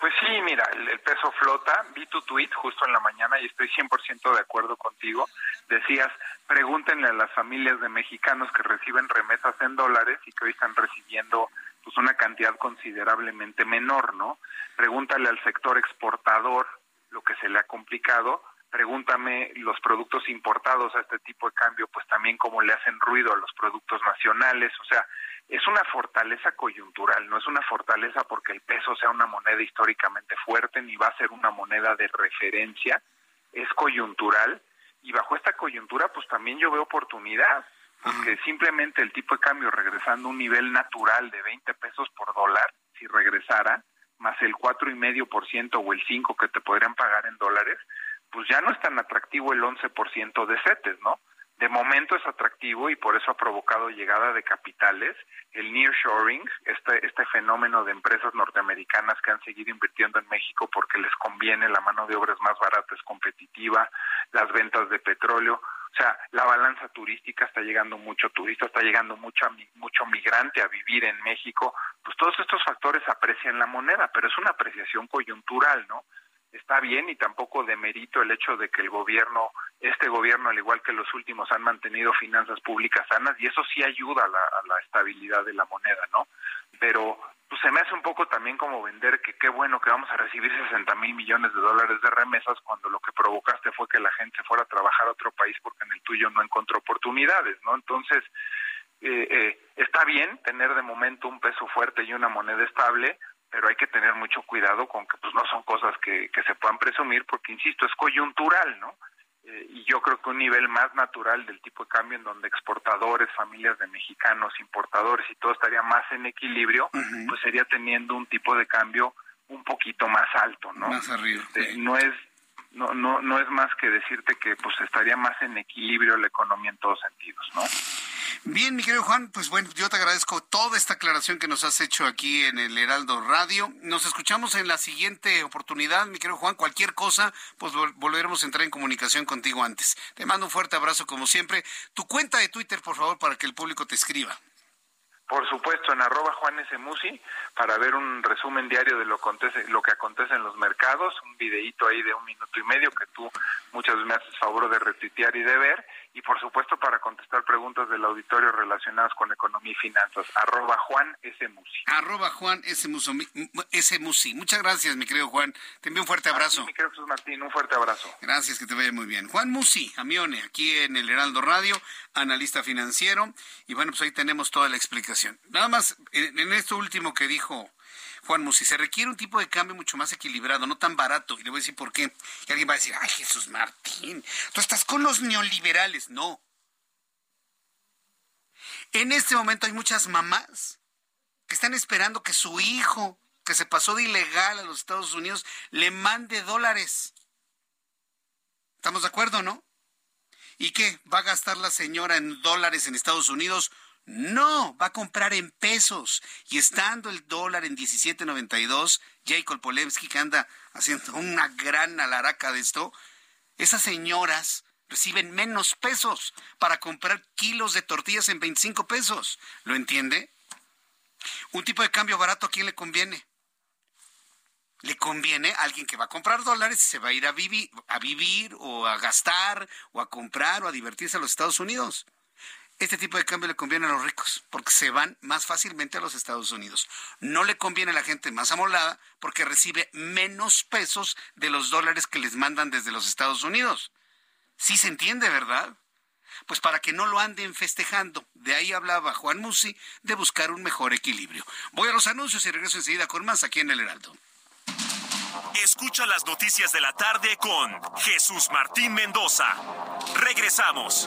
Pues sí, mira, el, el peso flota. Vi tu tweet justo en la mañana y estoy 100% de acuerdo contigo. Decías, pregúntenle a las familias de mexicanos que reciben remesas en dólares y que hoy están recibiendo pues una cantidad considerablemente menor, ¿no? Pregúntale al sector exportador lo que se le ha complicado. Pregúntame los productos importados a este tipo de cambio, pues también cómo le hacen ruido a los productos nacionales. O sea, es una fortaleza coyuntural, no es una fortaleza porque el peso sea una moneda históricamente fuerte ni va a ser una moneda de referencia, es coyuntural y bajo esta coyuntura pues también yo veo oportunidad, porque simplemente el tipo de cambio regresando a un nivel natural de 20 pesos por dólar, si regresara, más el cuatro y medio por ciento o el cinco que te podrían pagar en dólares, pues ya no es tan atractivo el 11% de CETES, ¿no? De momento es atractivo y por eso ha provocado llegada de capitales, el nearshoring, este, este fenómeno de empresas norteamericanas que han seguido invirtiendo en México porque les conviene, la mano de obra es más barata, es competitiva, las ventas de petróleo, o sea, la balanza turística está llegando mucho turista, está llegando mucho, mucho migrante a vivir en México, pues todos estos factores aprecian la moneda, pero es una apreciación coyuntural, ¿no? Está bien y tampoco demerito el hecho de que el gobierno, este gobierno, al igual que los últimos, han mantenido finanzas públicas sanas y eso sí ayuda a la, estabilidad de la moneda, ¿no? Pero pues se me hace un poco también como vender que qué bueno que vamos a recibir 60 mil millones de dólares de remesas cuando lo que provocaste fue que la gente fuera a trabajar a otro país porque en el tuyo no encontró oportunidades, ¿no? Entonces, eh, eh, está bien tener de momento un peso fuerte y una moneda estable, pero hay que tener mucho cuidado con que pues no son cosas que, que se puedan presumir porque insisto es coyuntural no eh, y yo creo que un nivel más natural del tipo de cambio en donde exportadores familias de mexicanos importadores y todo estaría más en equilibrio uh -huh. pues sería teniendo un tipo de cambio un poquito más alto no más arriba este, no es no no no es más que decirte que pues estaría más en equilibrio la economía en todos sentidos no Bien, mi querido Juan, pues bueno, yo te agradezco toda esta aclaración que nos has hecho aquí en el Heraldo Radio. Nos escuchamos en la siguiente oportunidad, mi querido Juan. Cualquier cosa, pues volveremos a entrar en comunicación contigo antes. Te mando un fuerte abrazo como siempre. Tu cuenta de Twitter, por favor, para que el público te escriba. por supuesto, en arroba Juan S. Musi, para ver un resumen diario de lo, que acontece en los mercados, un videíto ahí de un minuto y medio que tú muchas veces me haces favor de retuitear y de ver, y por supuesto para contestar preguntas del auditorio relacionadas con economía y finanzas, arroba Juan S. Musi. Arroba Juan S. Musi. Muchas gracias, mi querido Juan. Te envío un fuerte abrazo. mi querido Jesús Martín, un fuerte abrazo. Gracias, que te vaya muy bien. Juan Musi, Amione, aquí en el Heraldo Radio, analista financiero, y bueno, pues ahí tenemos toda la explicación. Nada más, en, esto último que dijo Juan Musi, se requiere un tipo de cambio mucho más equilibrado, no tan barato. Y le voy a decir por qué. Y alguien va a decir, ay Jesús Martín, tú estás con los neoliberales. No. En este momento hay muchas mamás que están esperando que su hijo, que se pasó de ilegal a los Estados Unidos, le mande dólares. ¿Estamos de acuerdo, no? ¿Y qué? ¿Va a gastar la señora en dólares en Estados Unidos? No, va a comprar en pesos. Y estando el dólar en 17.92, Jacob Polemski, que anda haciendo una gran alaraca de esto, esas señoras reciben menos pesos para comprar kilos de tortillas en 25 pesos. ¿Lo entiende? Un tipo de cambio barato, ¿a quién le conviene? Le conviene a alguien que va a comprar dólares y se va a ir a a vivir o a gastar o a comprar o a divertirse a los Estados Unidos este tipo de cambio le conviene a los ricos, porque se van más fácilmente a los Estados Unidos. No le conviene a la gente más amolada, porque recibe menos pesos de los dólares que les mandan desde los Estados Unidos. Sí se entiende, ¿verdad? Pues para que no lo anden festejando. De ahí hablaba Juan Musi de buscar un mejor equilibrio. Voy a los anuncios y regreso enseguida con más aquí en el Heraldo. Escucha las noticias de la tarde con Jesús Martín Mendoza. Regresamos.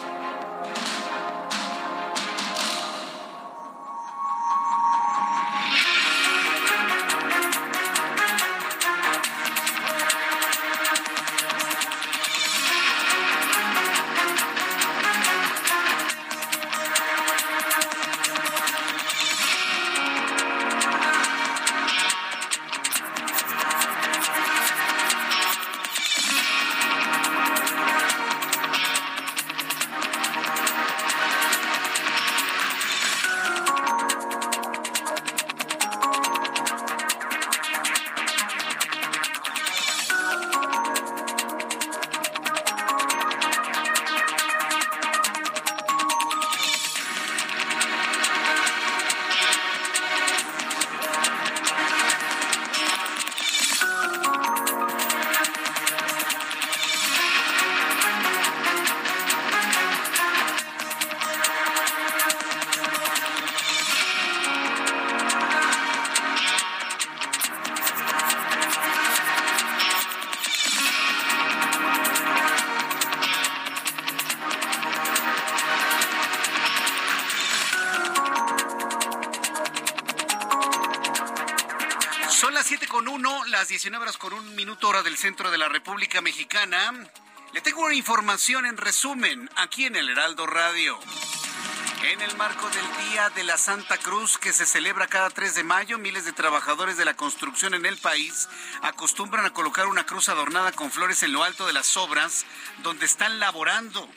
Centro de la República Mexicana. Le tengo una información en resumen aquí en el Heraldo Radio. En el marco del Día de la Santa Cruz que se celebra cada 3 de mayo, miles de trabajadores de la construcción en el país acostumbran a colocar una cruz adornada con flores en lo alto de las obras donde están laborando.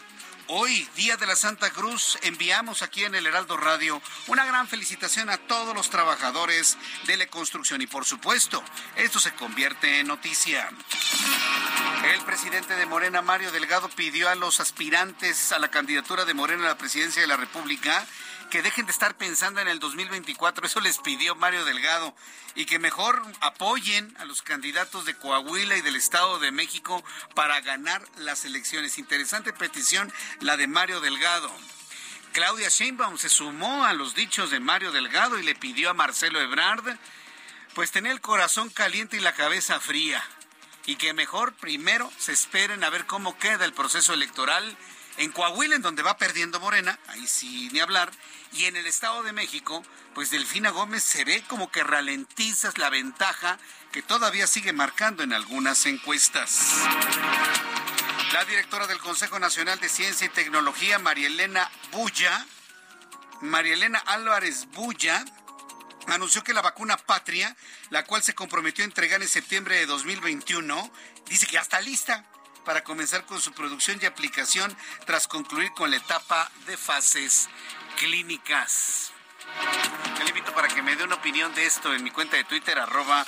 Hoy, Día de la Santa Cruz, enviamos aquí en el Heraldo Radio una gran felicitación a todos los trabajadores de la construcción y por supuesto, esto se convierte en noticia. El presidente de Morena, Mario Delgado, pidió a los aspirantes a la candidatura de Morena a la presidencia de la República que dejen de estar pensando en el 2024, eso les pidió Mario Delgado, y que mejor apoyen a los candidatos de Coahuila y del Estado de México para ganar las elecciones. Interesante petición la de Mario Delgado. Claudia Sheinbaum se sumó a los dichos de Mario Delgado y le pidió a Marcelo Ebrard pues tener el corazón caliente y la cabeza fría y que mejor primero se esperen a ver cómo queda el proceso electoral en Coahuila, en donde va perdiendo Morena, ahí sí ni hablar, y en el Estado de México, pues Delfina Gómez se ve como que ralentizas la ventaja que todavía sigue marcando en algunas encuestas. La directora del Consejo Nacional de Ciencia y Tecnología, Marielena Bulla, Marielena Álvarez Bulla, anunció que la vacuna Patria, la cual se comprometió a entregar en septiembre de 2021, dice que ya está lista para comenzar con su producción y aplicación tras concluir con la etapa de fases clínicas. Yo le invito para que me dé una opinión de esto en mi cuenta de Twitter, arroba.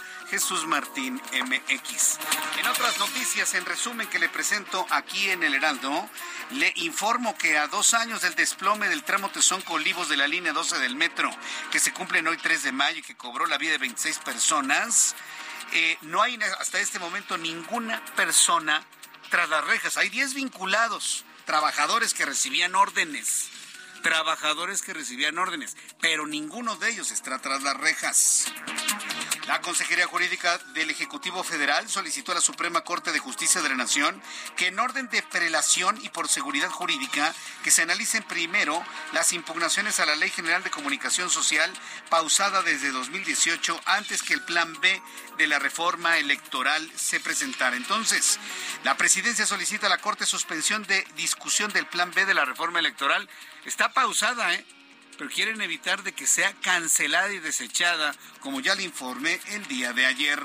En otras noticias, en resumen que le presento aquí en el Heraldo, le informo que a dos años del desplome del tramo Tezonco Olivos de la línea 12 del metro, que se cumplen hoy 3 de mayo y que cobró la vida de 26 personas, eh, no hay hasta este momento ninguna persona tras las rejas. Hay 10 vinculados, trabajadores que recibían órdenes trabajadores que recibían órdenes, pero ninguno de ellos está tras las rejas. La Consejería Jurídica del Ejecutivo Federal solicitó a la Suprema Corte de Justicia de la Nación que en orden de prelación y por seguridad jurídica que se analicen primero las impugnaciones a la Ley General de Comunicación Social pausada desde 2018 antes que el Plan B de la reforma electoral se presentara. Entonces, la presidencia solicita a la Corte suspensión de discusión del Plan B de la reforma electoral. Está pausada, ¿eh? pero quieren evitar de que sea cancelada y desechada, como ya le informé el día de ayer.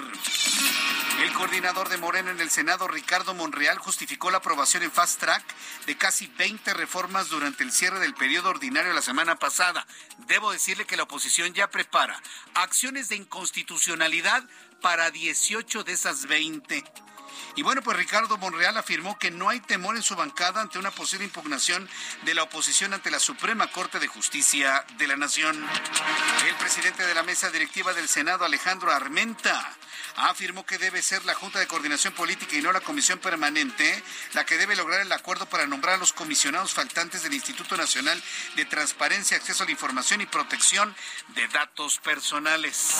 El coordinador de Morena en el Senado, Ricardo Monreal, justificó la aprobación en fast track de casi 20 reformas durante el cierre del periodo ordinario la semana pasada. Debo decirle que la oposición ya prepara acciones de inconstitucionalidad para 18 de esas 20. Y bueno, pues Ricardo Monreal afirmó que no hay temor en su bancada ante una posible impugnación de la oposición ante la Suprema Corte de Justicia de la Nación. El presidente de la mesa directiva del Senado, Alejandro Armenta, afirmó que debe ser la Junta de Coordinación Política y no la Comisión Permanente la que debe lograr el acuerdo para nombrar a los comisionados faltantes del Instituto Nacional de Transparencia, Acceso a la Información y Protección de Datos Personales.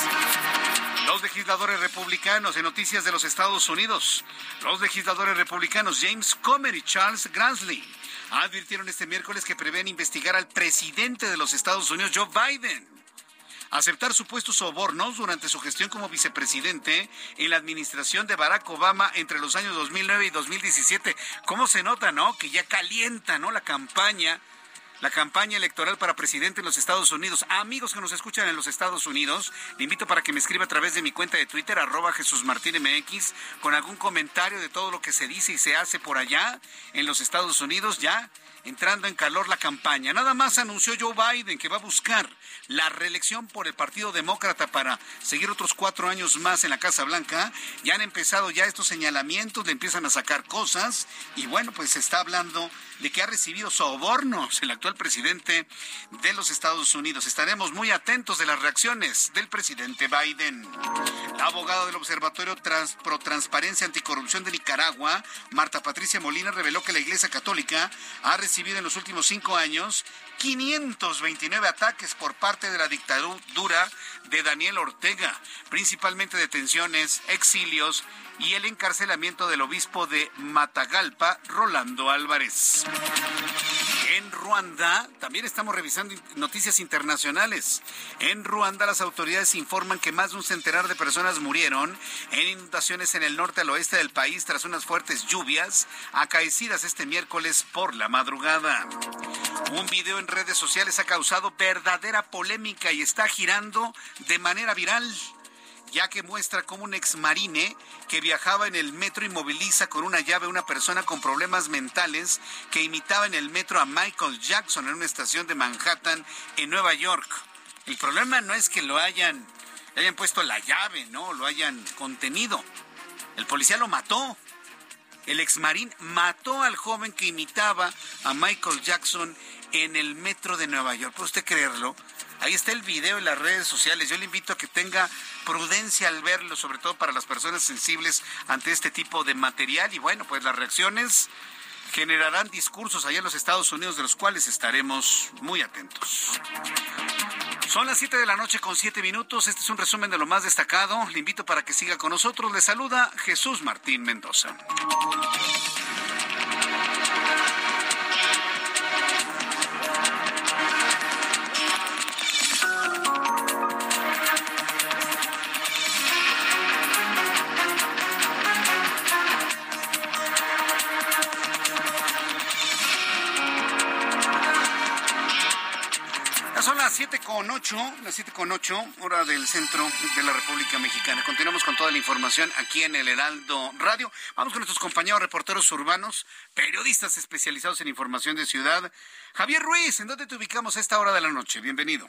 Los legisladores republicanos en noticias de los Estados Unidos, los legisladores republicanos James Comer y Charles Grassley advirtieron este miércoles que prevén investigar al presidente de los Estados Unidos, Joe Biden aceptar supuestos sobornos durante su gestión como vicepresidente en la administración de Barack Obama entre los años 2009 y 2017. ¿Cómo se nota, no? Que ya calienta, ¿no? La campaña la campaña electoral para presidente en los Estados Unidos. Amigos que nos escuchan en los Estados Unidos, le invito para que me escriba a través de mi cuenta de Twitter, arroba Jesús Martín MX, con algún comentario de todo lo que se dice y se hace por allá en los Estados Unidos, ya entrando en calor la campaña. Nada más anunció Joe Biden que va a buscar la reelección por el Partido Demócrata para seguir otros cuatro años más en la Casa Blanca. Ya han empezado ya estos señalamientos, le empiezan a sacar cosas y bueno, pues se está hablando de que ha recibido sobornos el actual presidente de los Estados Unidos. Estaremos muy atentos de las reacciones del presidente Biden. La abogada del Observatorio Trans Pro Transparencia Anticorrupción de Nicaragua, Marta Patricia Molina, reveló que la Iglesia Católica ha recibido en los últimos cinco años 529 ataques por parte de la dictadura de Daniel Ortega, principalmente detenciones, exilios y el encarcelamiento del obispo de Matagalpa, Rolando Álvarez. En Ruanda, también estamos revisando noticias internacionales. En Ruanda, las autoridades informan que más de un centenar de personas murieron en inundaciones en el norte al oeste del país tras unas fuertes lluvias acaecidas este miércoles por la madrugada. Un video en redes sociales ha causado verdadera polémica y está girando de manera viral ya que muestra cómo un exmarine que viajaba en el metro inmoviliza con una llave a una persona con problemas mentales que imitaba en el metro a Michael Jackson en una estación de Manhattan en Nueva York. El problema no es que lo hayan, hayan puesto la llave, no, lo hayan contenido. El policía lo mató. El exmarín mató al joven que imitaba a Michael Jackson en el metro de Nueva York. ¿Puede usted creerlo? Ahí está el video en las redes sociales. Yo le invito a que tenga prudencia al verlo, sobre todo para las personas sensibles ante este tipo de material. Y bueno, pues las reacciones generarán discursos allá en los Estados Unidos de los cuales estaremos muy atentos. Son las 7 de la noche con 7 minutos. Este es un resumen de lo más destacado. Le invito para que siga con nosotros. Le saluda Jesús Martín Mendoza. Con ocho, las siete con ocho, hora del centro de la República Mexicana. Continuamos con toda la información aquí en el Heraldo Radio. Vamos con nuestros compañeros reporteros urbanos, periodistas especializados en información de ciudad. Javier Ruiz, ¿en dónde te ubicamos a esta hora de la noche? Bienvenido.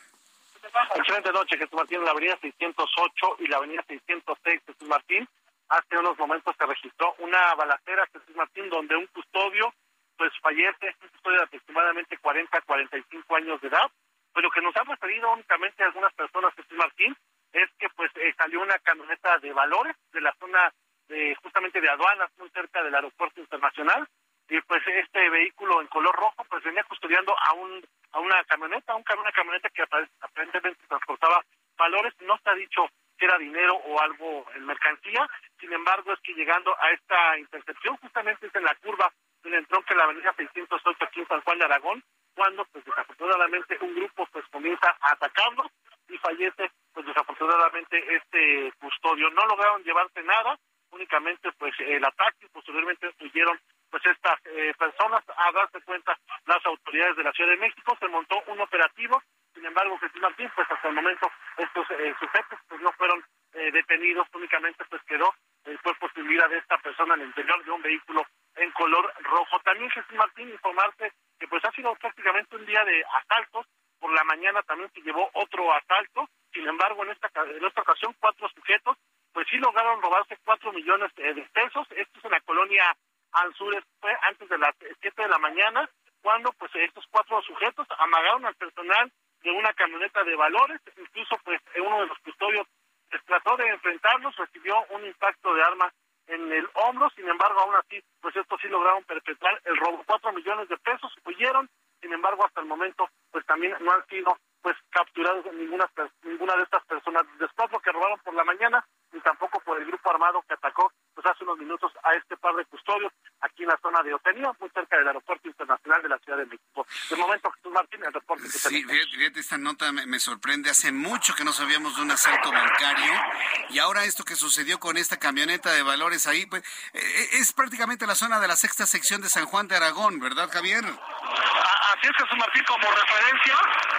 Excelente noche, Jesús Martín, en la avenida 608 y la avenida 606, Jesús Martín. Hace unos momentos se registró una balacera, Jesús Martín, donde un custodio pues fallece, un custodio de aproximadamente 40 a 45 años de edad pues lo que nos han referido únicamente algunas personas, Jesús Martín, es que pues eh, salió una camioneta de valores de la zona de justamente de aduanas, muy cerca del aeropuerto internacional, y pues este vehículo en color rojo pues venía custodiando a un a una camioneta, un, una camioneta que aparentemente transportaba valores, no está dicho si era dinero o algo en mercancía, sin embargo es que llegando a esta intercepción, justamente es en la curva del entronque de la avenida 608 aquí en San Juan de Aragón, cuando pues desafortunadamente un grupo pues comienza a atacarlos y fallece pues desafortunadamente este custodio. No lograron llevarse nada, únicamente pues el ataque y posteriormente huyeron pues estas eh, personas a darse cuenta las autoridades de la Ciudad de México, se montó un operativo, sin embargo Jesús Martín pues hasta el momento estos eh, sujetos pues no fueron eh, detenidos, únicamente pues quedó el cuerpo de esta persona en el interior de un vehículo en color rojo. También Jesús Martín informarte que pues ha sido prácticamente un día de asaltos. Por la mañana también se llevó otro asalto. Sin embargo, en esta, en esta ocasión, cuatro sujetos, pues sí lograron robarse cuatro millones eh, de pesos. Esto es en la colonia Anzures, fue antes de las siete de la mañana, cuando pues estos cuatro sujetos amagaron al personal de una camioneta de valores. Incluso pues uno de los custodios trató de enfrentarlos, recibió un impacto de arma en el hombro, sin embargo, aún así, pues estos sí lograron perpetrar el robo. Cuatro millones de pesos huyeron, sin embargo, hasta el momento, pues también no han sido pues capturados ninguna ninguna de estas personas. Después lo que robaron por la mañana, ni tampoco por el grupo armado que atacó pues hace unos minutos a este par de custodios aquí en la zona de Otenio, muy cerca del Aeropuerto Internacional de la Ciudad de México. De momento, Jesús Martín, el reporte que Sí, fíjate, esta nota me, me, sorprende. Hace mucho que no sabíamos de un asalto bancario y ahora esto que sucedió con esta camioneta de valores ahí, pues eh, es prácticamente la zona de la sexta sección de San Juan de Aragón, ¿verdad, Javier? Así es, Jesús Martín, como referencia,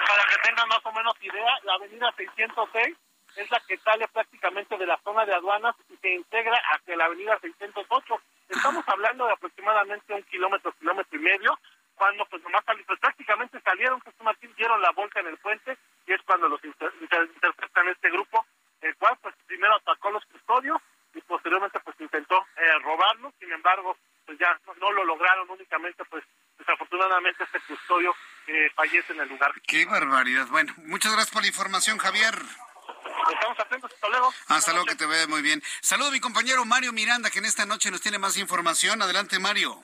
para que tengan más o menos idea, la avenida 606 es la que sale prácticamente de la zona de aduanas y se integra hacia la avenida 608. Estamos hablando de aproximadamente un kilómetro, kilómetro y medio, cuando pues nomás pues, prácticamente salieron, Jesús Martín, dieron la vuelta en el puente y es cuando los inter inter interceptan este grupo, el cual pues primero atacó a los custodios y posteriormente pues intentó eh, robarlos, sin embargo pues ya no, no, lo lograron únicamente pues desafortunadamente este custodio eh, fallece en el lugar. Qué barbaridad. Bueno, muchas gracias por la información, Javier. Estamos atentos, hasta luego. Hasta luego, que te vea muy bien. Saludo a mi compañero Mario Miranda, que en esta noche nos tiene más información. Adelante, Mario.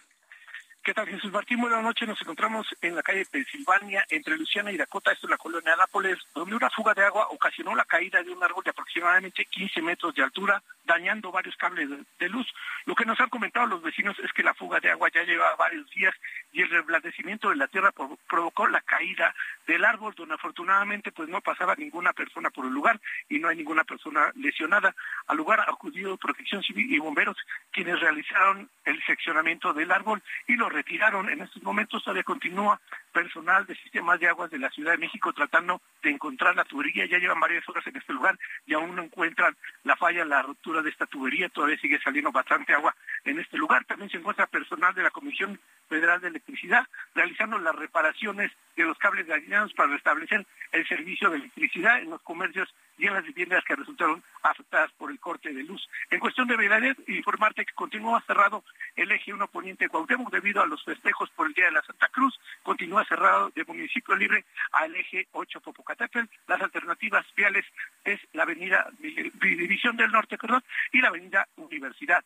¿Qué tal, Jesús Martín? Buenas noches. Nos encontramos en la calle Pensilvania, entre Luciana y Dakota, esto es la colonia Nápoles, donde una fuga de agua ocasionó la caída de un árbol de aproximadamente 15 metros de altura, dañando varios cables de luz. Lo que nos han comentado los vecinos es que la fuga de agua ya lleva varios días y el reblandecimiento de la tierra provocó la caída del árbol, donde afortunadamente pues no pasaba ninguna persona por el lugar y no hay ninguna persona lesionada. Al lugar acudió Protección Civil y bomberos, quienes realizaron el seccionamiento del árbol y lo retiraron. En estos momentos todavía continúa personal de sistemas de aguas de la Ciudad de México tratando de encontrar la tubería. Ya llevan varias horas en este lugar y aún no encuentran la falla, la ruptura de esta tubería. Todavía sigue saliendo bastante agua en este lugar. También se encuentra personal de la Comisión Federal de Electricidad realizando las reparaciones de los cables dañados para restablecer el servicio de electricidad en los comercios y en las viviendas que resultaron afectadas por el corte de luz. En cuestión de verdad, informarte que continúa cerrado el eje 1 poniente Cuauhtémoc debido a los festejos por el Día de la Santa Cruz. Continúa cerrado de municipio libre al eje 8 Popocatépetl. Las alternativas viales es la avenida División del Norte perdón, y la avenida Universidad.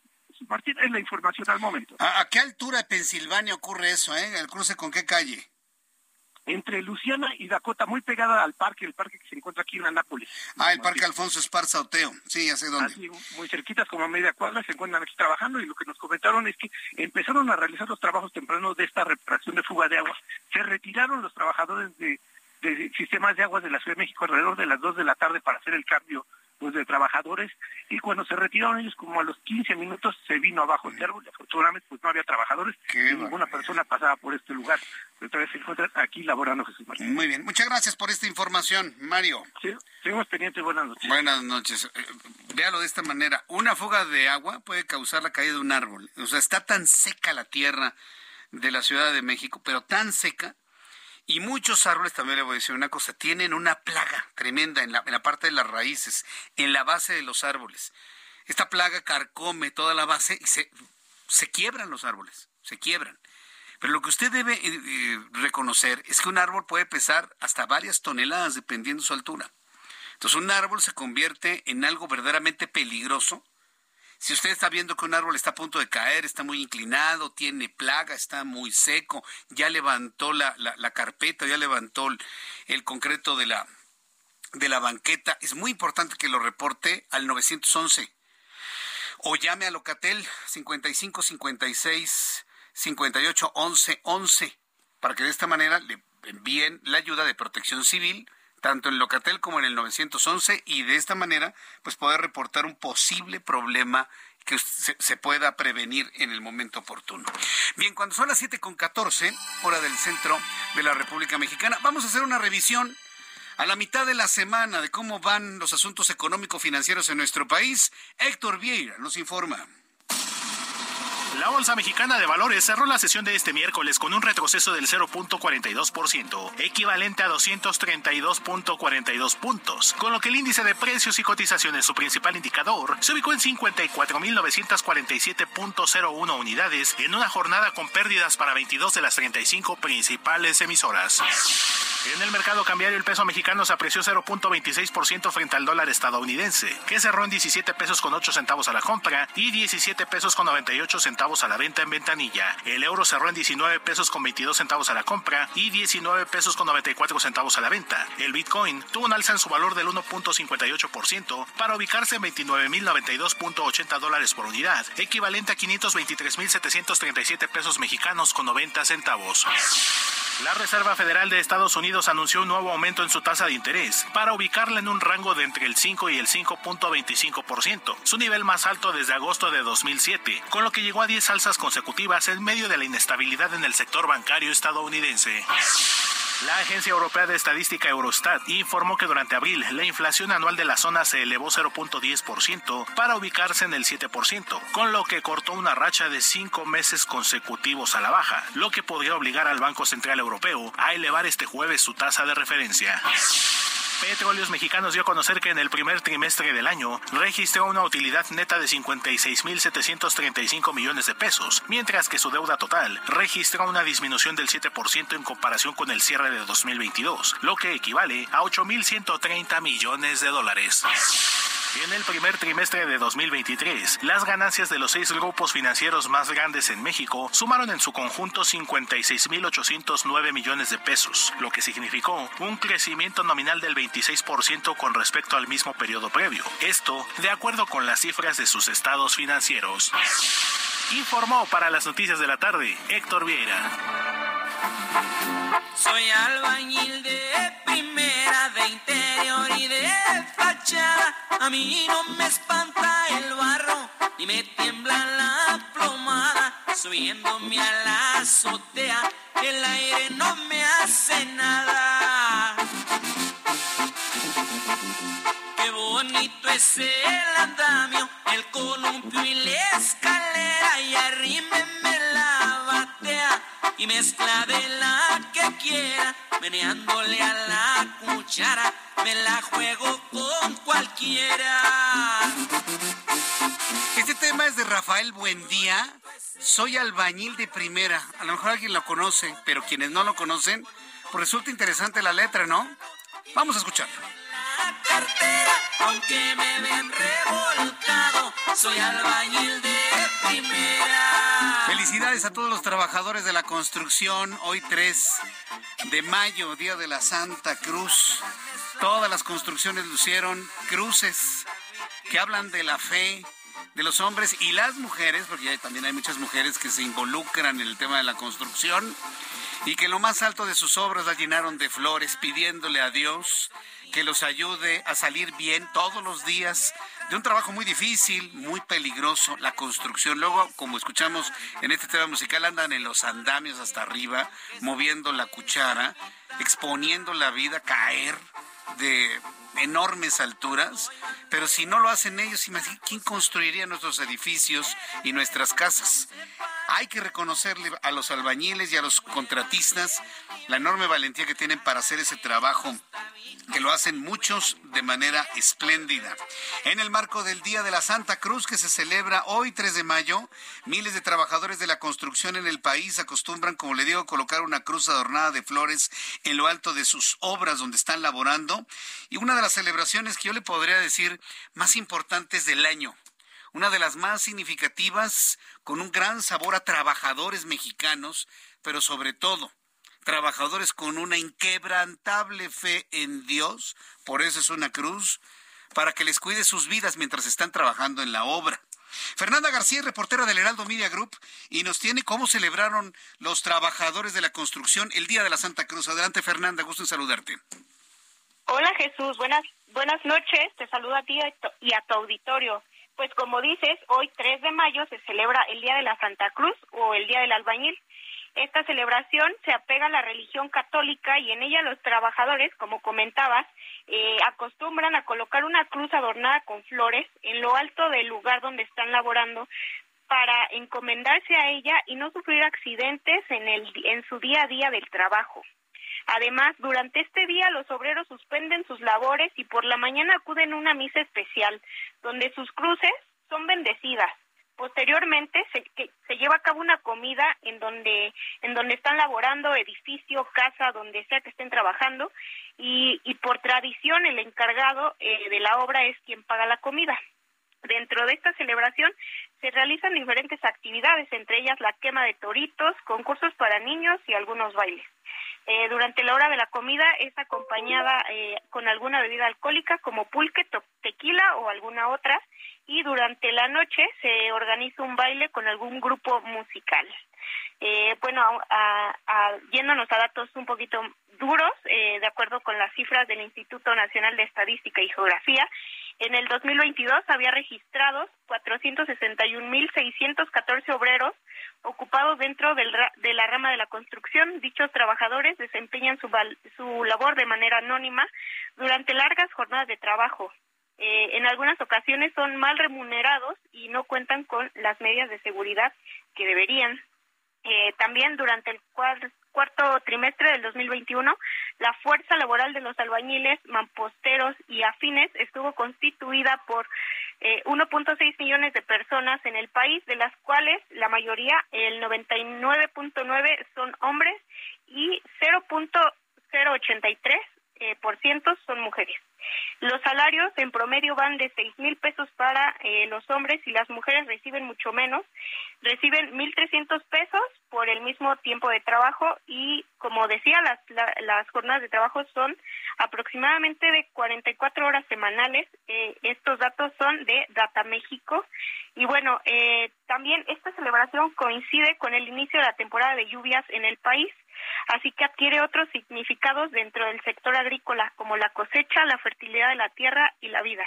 Martín, es la información al momento. ¿A, qué altura de Pensilvania ocurre eso? Eh? ¿El cruce con qué calle? Entre Luciana y Dakota, muy pegada al parque, el parque que se encuentra aquí en Anápolis. Ah, el parque Alfonso Esparza Oteo, sí, ya sé dónde. Así, muy cerquitas, como a media cuadra, se encuentran aquí trabajando y lo que nos comentaron es que empezaron a realizar los trabajos tempranos de esta reparación de fuga de agua. Se retiraron los trabajadores de, de sistemas de agua de la Ciudad de México alrededor de las 2 de la tarde para hacer el cambio pues de trabajadores y cuando se retiraron ellos como a los 15 minutos se vino abajo el árbol y afortunadamente pues no había trabajadores y ninguna persona pasaba por este lugar pero todavía se encuentran aquí laborando Jesús Martín. Muy bien, muchas gracias por esta información, Mario. Sí, seguimos pendientes, buenas noches. Buenas noches. Eh, véalo de esta manera, una fuga de agua puede causar la caída de un árbol, o sea, está tan seca la tierra de la Ciudad de México, pero tan seca y muchos árboles, también le voy a decir una cosa, tienen una plaga tremenda en la, en la parte de las raíces, en la base de los árboles. Esta plaga carcome toda la base y se, se quiebran los árboles, se quiebran. Pero lo que usted debe eh, eh, reconocer es que un árbol puede pesar hasta varias toneladas dependiendo su altura. Entonces un árbol se convierte en algo verdaderamente peligroso si usted está viendo que un árbol está a punto de caer, está muy inclinado, tiene plaga, está muy seco, ya levantó la, la, carpeta, ya levantó el, el, concreto de la, de la banqueta, es muy importante que lo reporte al 911 o llame a Locatel 55 56 58 11 11 para que de esta manera le envíen la ayuda de protección civil tanto en Locatel como en el 911 y de esta manera pues poder reportar un posible problema que se, pueda prevenir en el momento oportuno. Bien, cuando son las 7 con 14, hora del centro de la República Mexicana, vamos a hacer una revisión a la mitad de la semana de cómo van los asuntos económico-financieros en nuestro país. Héctor Vieira nos informa. La Bolsa Mexicana de Valores cerró la sesión de este miércoles con un retroceso del 0.42%, equivalente a 232.42 puntos, con lo que el índice de precios y cotizaciones, su principal indicador, se ubicó en 54.947.01 unidades en una jornada con pérdidas para 22 de las 35 principales emisoras. En el mercado cambiario el peso mexicano se apreció 0.26% frente al dólar estadounidense, que cerró en 17 pesos con 8 centavos a la compra y 17 pesos con 98 centavos a la venta en ventanilla. El euro cerró en 19 pesos con 22 centavos a la compra y 19 pesos con 94 centavos a la venta. El Bitcoin tuvo un alza en su valor del 1.58% para ubicarse en 29.092.80 dólares por unidad, equivalente a 523.737 pesos mexicanos con 90 centavos. La Reserva Federal de Estados Unidos anunció un nuevo aumento en su tasa de interés para ubicarla en un rango de entre el 5 y el 5.25%, su nivel más alto desde agosto de 2007, con lo que llegó a 10 alzas consecutivas en medio de la inestabilidad en el sector bancario estadounidense. La Agencia Europea de Estadística Eurostat informó que durante abril la inflación anual de la zona se elevó 0.10% para ubicarse en el 7%, con lo que cortó una racha de cinco meses consecutivos a la baja, lo que podría obligar al Banco Central Europeo a elevar este jueves su tasa de referencia. Petróleos Mexicanos dio a conocer que en el primer trimestre del año registró una utilidad neta de 56.735 millones de pesos, mientras que su deuda total registró una disminución del 7% en comparación con el cierre de 2022, lo que equivale a 8.130 millones de dólares. En el primer trimestre de 2023, las ganancias de los seis grupos financieros más grandes en México sumaron en su conjunto 56.809 millones de pesos, lo que significó un crecimiento nominal del 26% con respecto al mismo periodo previo. Esto, de acuerdo con las cifras de sus estados financieros. Informó para las noticias de la tarde Héctor Vieira. Soy albañil de interior y de fachada. A mí no me espanta el barro, ni me tiembla la plomada. Subiéndome a la azotea, el aire no me hace nada. Qué bonito es el andamio, el columpio y la escalera. Y arrímeme y mezcla de la que quiera, meneándole a la cuchara, me la juego con cualquiera. Este tema es de Rafael Buendía. Soy albañil de primera. A lo mejor alguien lo conoce, pero quienes no lo conocen, pues resulta interesante la letra, ¿no? Vamos a escucharlo. La cartera, aunque me ven revolcado, soy albañil de. Felicidades a todos los trabajadores de la construcción. Hoy 3 de mayo, Día de la Santa Cruz. Todas las construcciones lucieron cruces que hablan de la fe de los hombres y las mujeres, porque también hay muchas mujeres que se involucran en el tema de la construcción y que lo más alto de sus obras la llenaron de flores, pidiéndole a Dios que los ayude a salir bien todos los días de un trabajo muy difícil, muy peligroso, la construcción. Luego, como escuchamos en este tema musical, andan en los andamios hasta arriba, moviendo la cuchara, exponiendo la vida, caer de enormes alturas, pero si no lo hacen ellos, imagínate quién construiría nuestros edificios y nuestras casas. Hay que reconocerle a los albañiles y a los contratistas la enorme valentía que tienen para hacer ese trabajo, que lo hacen muchos de manera espléndida. En el marco del Día de la Santa Cruz que se celebra hoy 3 de mayo, miles de trabajadores de la construcción en el país acostumbran, como le digo, colocar una cruz adornada de flores en lo alto de sus obras donde están laborando. Y una de las celebraciones que yo le podría decir más importantes del año una de las más significativas, con un gran sabor a trabajadores mexicanos, pero sobre todo trabajadores con una inquebrantable fe en Dios, por eso es una cruz, para que les cuide sus vidas mientras están trabajando en la obra. Fernanda García, reportera del Heraldo Media Group, y nos tiene cómo celebraron los trabajadores de la construcción el Día de la Santa Cruz. Adelante, Fernanda, gusto en saludarte. Hola Jesús, buenas, buenas noches, te saludo a ti y a tu auditorio. Pues como dices, hoy 3 de mayo se celebra el Día de la Santa Cruz o el Día del Albañil. Esta celebración se apega a la religión católica y en ella los trabajadores, como comentabas, eh, acostumbran a colocar una cruz adornada con flores en lo alto del lugar donde están laborando para encomendarse a ella y no sufrir accidentes en, el, en su día a día del trabajo. Además, durante este día los obreros suspenden sus labores y por la mañana acuden a una misa especial, donde sus cruces son bendecidas. Posteriormente se, se lleva a cabo una comida en donde, en donde están laborando, edificio, casa, donde sea que estén trabajando, y, y por tradición el encargado eh, de la obra es quien paga la comida. Dentro de esta celebración se realizan diferentes actividades, entre ellas la quema de toritos, concursos para niños y algunos bailes. Eh, durante la hora de la comida es acompañada eh, con alguna bebida alcohólica como pulque, tequila o alguna otra y durante la noche se organiza un baile con algún grupo musical. Eh, bueno, a, yéndonos a datos un poquito duros, eh, de acuerdo con las cifras del Instituto Nacional de Estadística y Geografía, en el 2022 había registrados 461.614 obreros ocupados dentro del, de la rama de la construcción. Dichos trabajadores desempeñan su, su labor de manera anónima durante largas jornadas de trabajo. Eh, en algunas ocasiones son mal remunerados y no cuentan con las medidas de seguridad que deberían. Eh, también durante el cuarto trimestre del 2021, la fuerza laboral de los albañiles, mamposteros y afines estuvo constituida por eh, 1.6 millones de personas en el país, de las cuales la mayoría, el 99.9, son hombres y 0.083 eh, por ciento son mujeres. Los salarios en promedio van de seis mil pesos para eh, los hombres y las mujeres reciben mucho menos. Reciben mil trescientos pesos por el mismo tiempo de trabajo y, como decía, las, las jornadas de trabajo son aproximadamente de 44 horas semanales. Eh, estos datos son de Data México. Y bueno, eh, también esta celebración coincide con el inicio de la temporada de lluvias en el país así que adquiere otros significados dentro del sector agrícola, como la cosecha, la fertilidad de la tierra y la vida.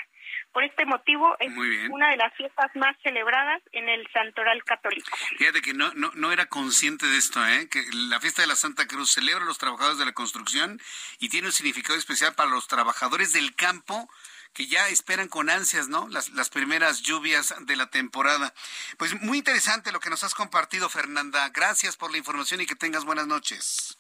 Por este motivo es una de las fiestas más celebradas en el Santoral Católico. Fíjate que no, no, no era consciente de esto, ¿eh? que la fiesta de la Santa Cruz celebra a los trabajadores de la construcción y tiene un significado especial para los trabajadores del campo que ya esperan con ansias, ¿no? Las, las primeras lluvias de la temporada. Pues muy interesante lo que nos has compartido, Fernanda. Gracias por la información y que tengas buenas noches.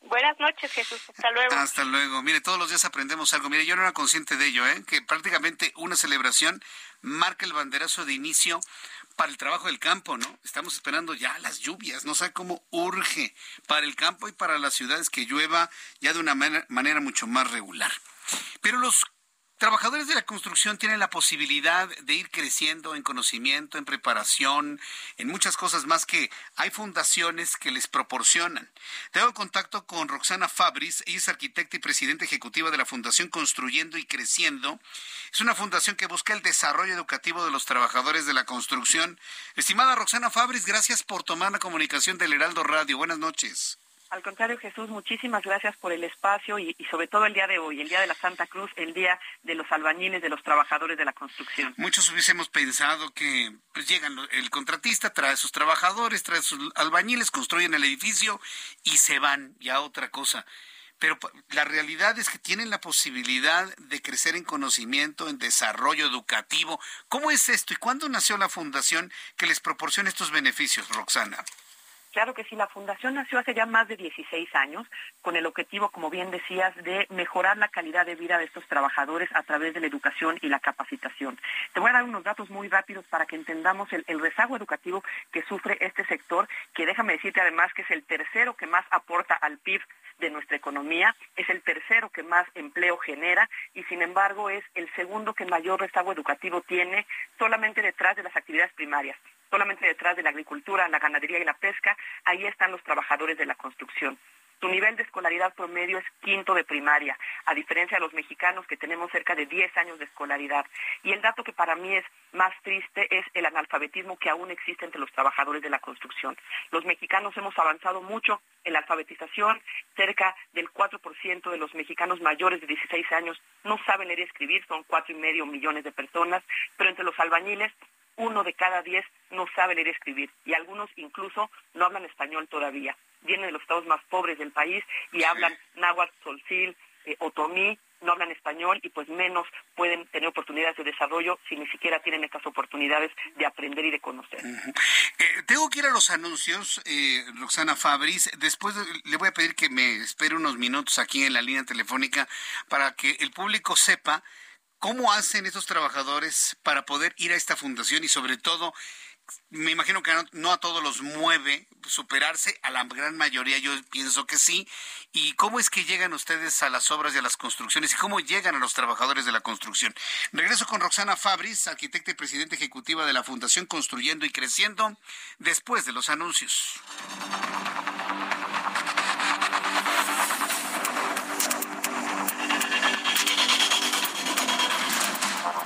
Buenas noches, Jesús. Hasta luego. Hasta luego. Mire, todos los días aprendemos algo. Mire, yo no era consciente de ello, ¿eh? que prácticamente una celebración marca el banderazo de inicio para el trabajo del campo, ¿no? Estamos esperando ya las lluvias, no sé cómo urge para el campo y para las ciudades que llueva ya de una manera mucho más regular. Pero los trabajadores de la construcción tienen la posibilidad de ir creciendo en conocimiento, en preparación, en muchas cosas más que hay fundaciones que les proporcionan. Tengo contacto con Roxana Fabris, ella es arquitecta y presidenta ejecutiva de la Fundación Construyendo y Creciendo. Es una fundación que busca el desarrollo educativo de los trabajadores de la construcción. Estimada Roxana Fabris, gracias por tomar la comunicación del Heraldo Radio. Buenas noches. Al contrario, Jesús, muchísimas gracias por el espacio y, sobre todo el día de hoy, el día de la Santa Cruz, el día de los albañiles, de los trabajadores de la construcción. Muchos hubiésemos pensado que pues llegan el contratista, trae sus trabajadores, trae sus albañiles, construyen el edificio y se van ya otra cosa. Pero la realidad es que tienen la posibilidad de crecer en conocimiento, en desarrollo educativo. ¿Cómo es esto y cuándo nació la fundación que les proporciona estos beneficios, Roxana? Claro que sí, la fundación nació hace ya más de 16 años con el objetivo, como bien decías, de mejorar la calidad de vida de estos trabajadores a través de la educación y la capacitación. Te voy a dar unos datos muy rápidos para que entendamos el, rezago educativo que sufre este sector, que déjame decirte además que es el tercero que más aporta al PIB de nuestra economía, es el tercero que más empleo genera y sin embargo es el segundo que mayor rezago educativo tiene solamente detrás de las actividades primarias solamente detrás de la agricultura, la ganadería y la pesca, ahí están los trabajadores de la construcción. Su nivel de escolaridad promedio es quinto de primaria, a diferencia de los mexicanos que tenemos cerca de 10 años de escolaridad. Y el dato que para mí es más triste es el analfabetismo que aún existe entre los trabajadores de la construcción. Los mexicanos hemos avanzado mucho en la alfabetización, cerca del 4% de los mexicanos mayores de 16 años no saben leer y escribir, son cuatro y medio millones de personas, pero entre los albañiles uno de cada diez no sabe leer y escribir y algunos incluso no hablan español todavía. Vienen de los estados más pobres del país y hablan náhuatl, solcil, eh, otomí, no hablan español y pues menos pueden tener oportunidades de desarrollo si ni siquiera tienen estas oportunidades de aprender y de conocer. Eh, tengo que ir a los anuncios, eh, Roxana Fabris. Después le voy a pedir que me espere unos minutos aquí en la línea telefónica para que el público sepa ¿Cómo hacen estos trabajadores para poder ir a esta fundación y sobre todo, me imagino que no, a todos los mueve superarse, a la gran mayoría yo pienso que sí. ¿Y cómo es que llegan ustedes a las obras y a las construcciones y cómo llegan a los trabajadores de la construcción? Regreso con Roxana Fabris, arquitecta y presidenta ejecutiva de la Fundación Construyendo y Creciendo, después de los anuncios.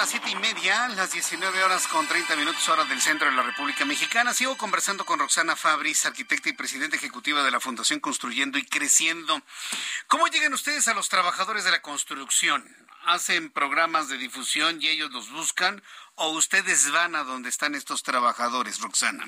Las siete y media, las 19 horas con 30 minutos hora del centro de la República Mexicana. Sigo conversando con Roxana Fabris, arquitecta y presidenta ejecutiva de la Fundación Construyendo y Creciendo. ¿Cómo llegan ustedes a los trabajadores de la construcción? hacen programas de difusión y ellos los buscan o ustedes van a donde están estos trabajadores, Roxana?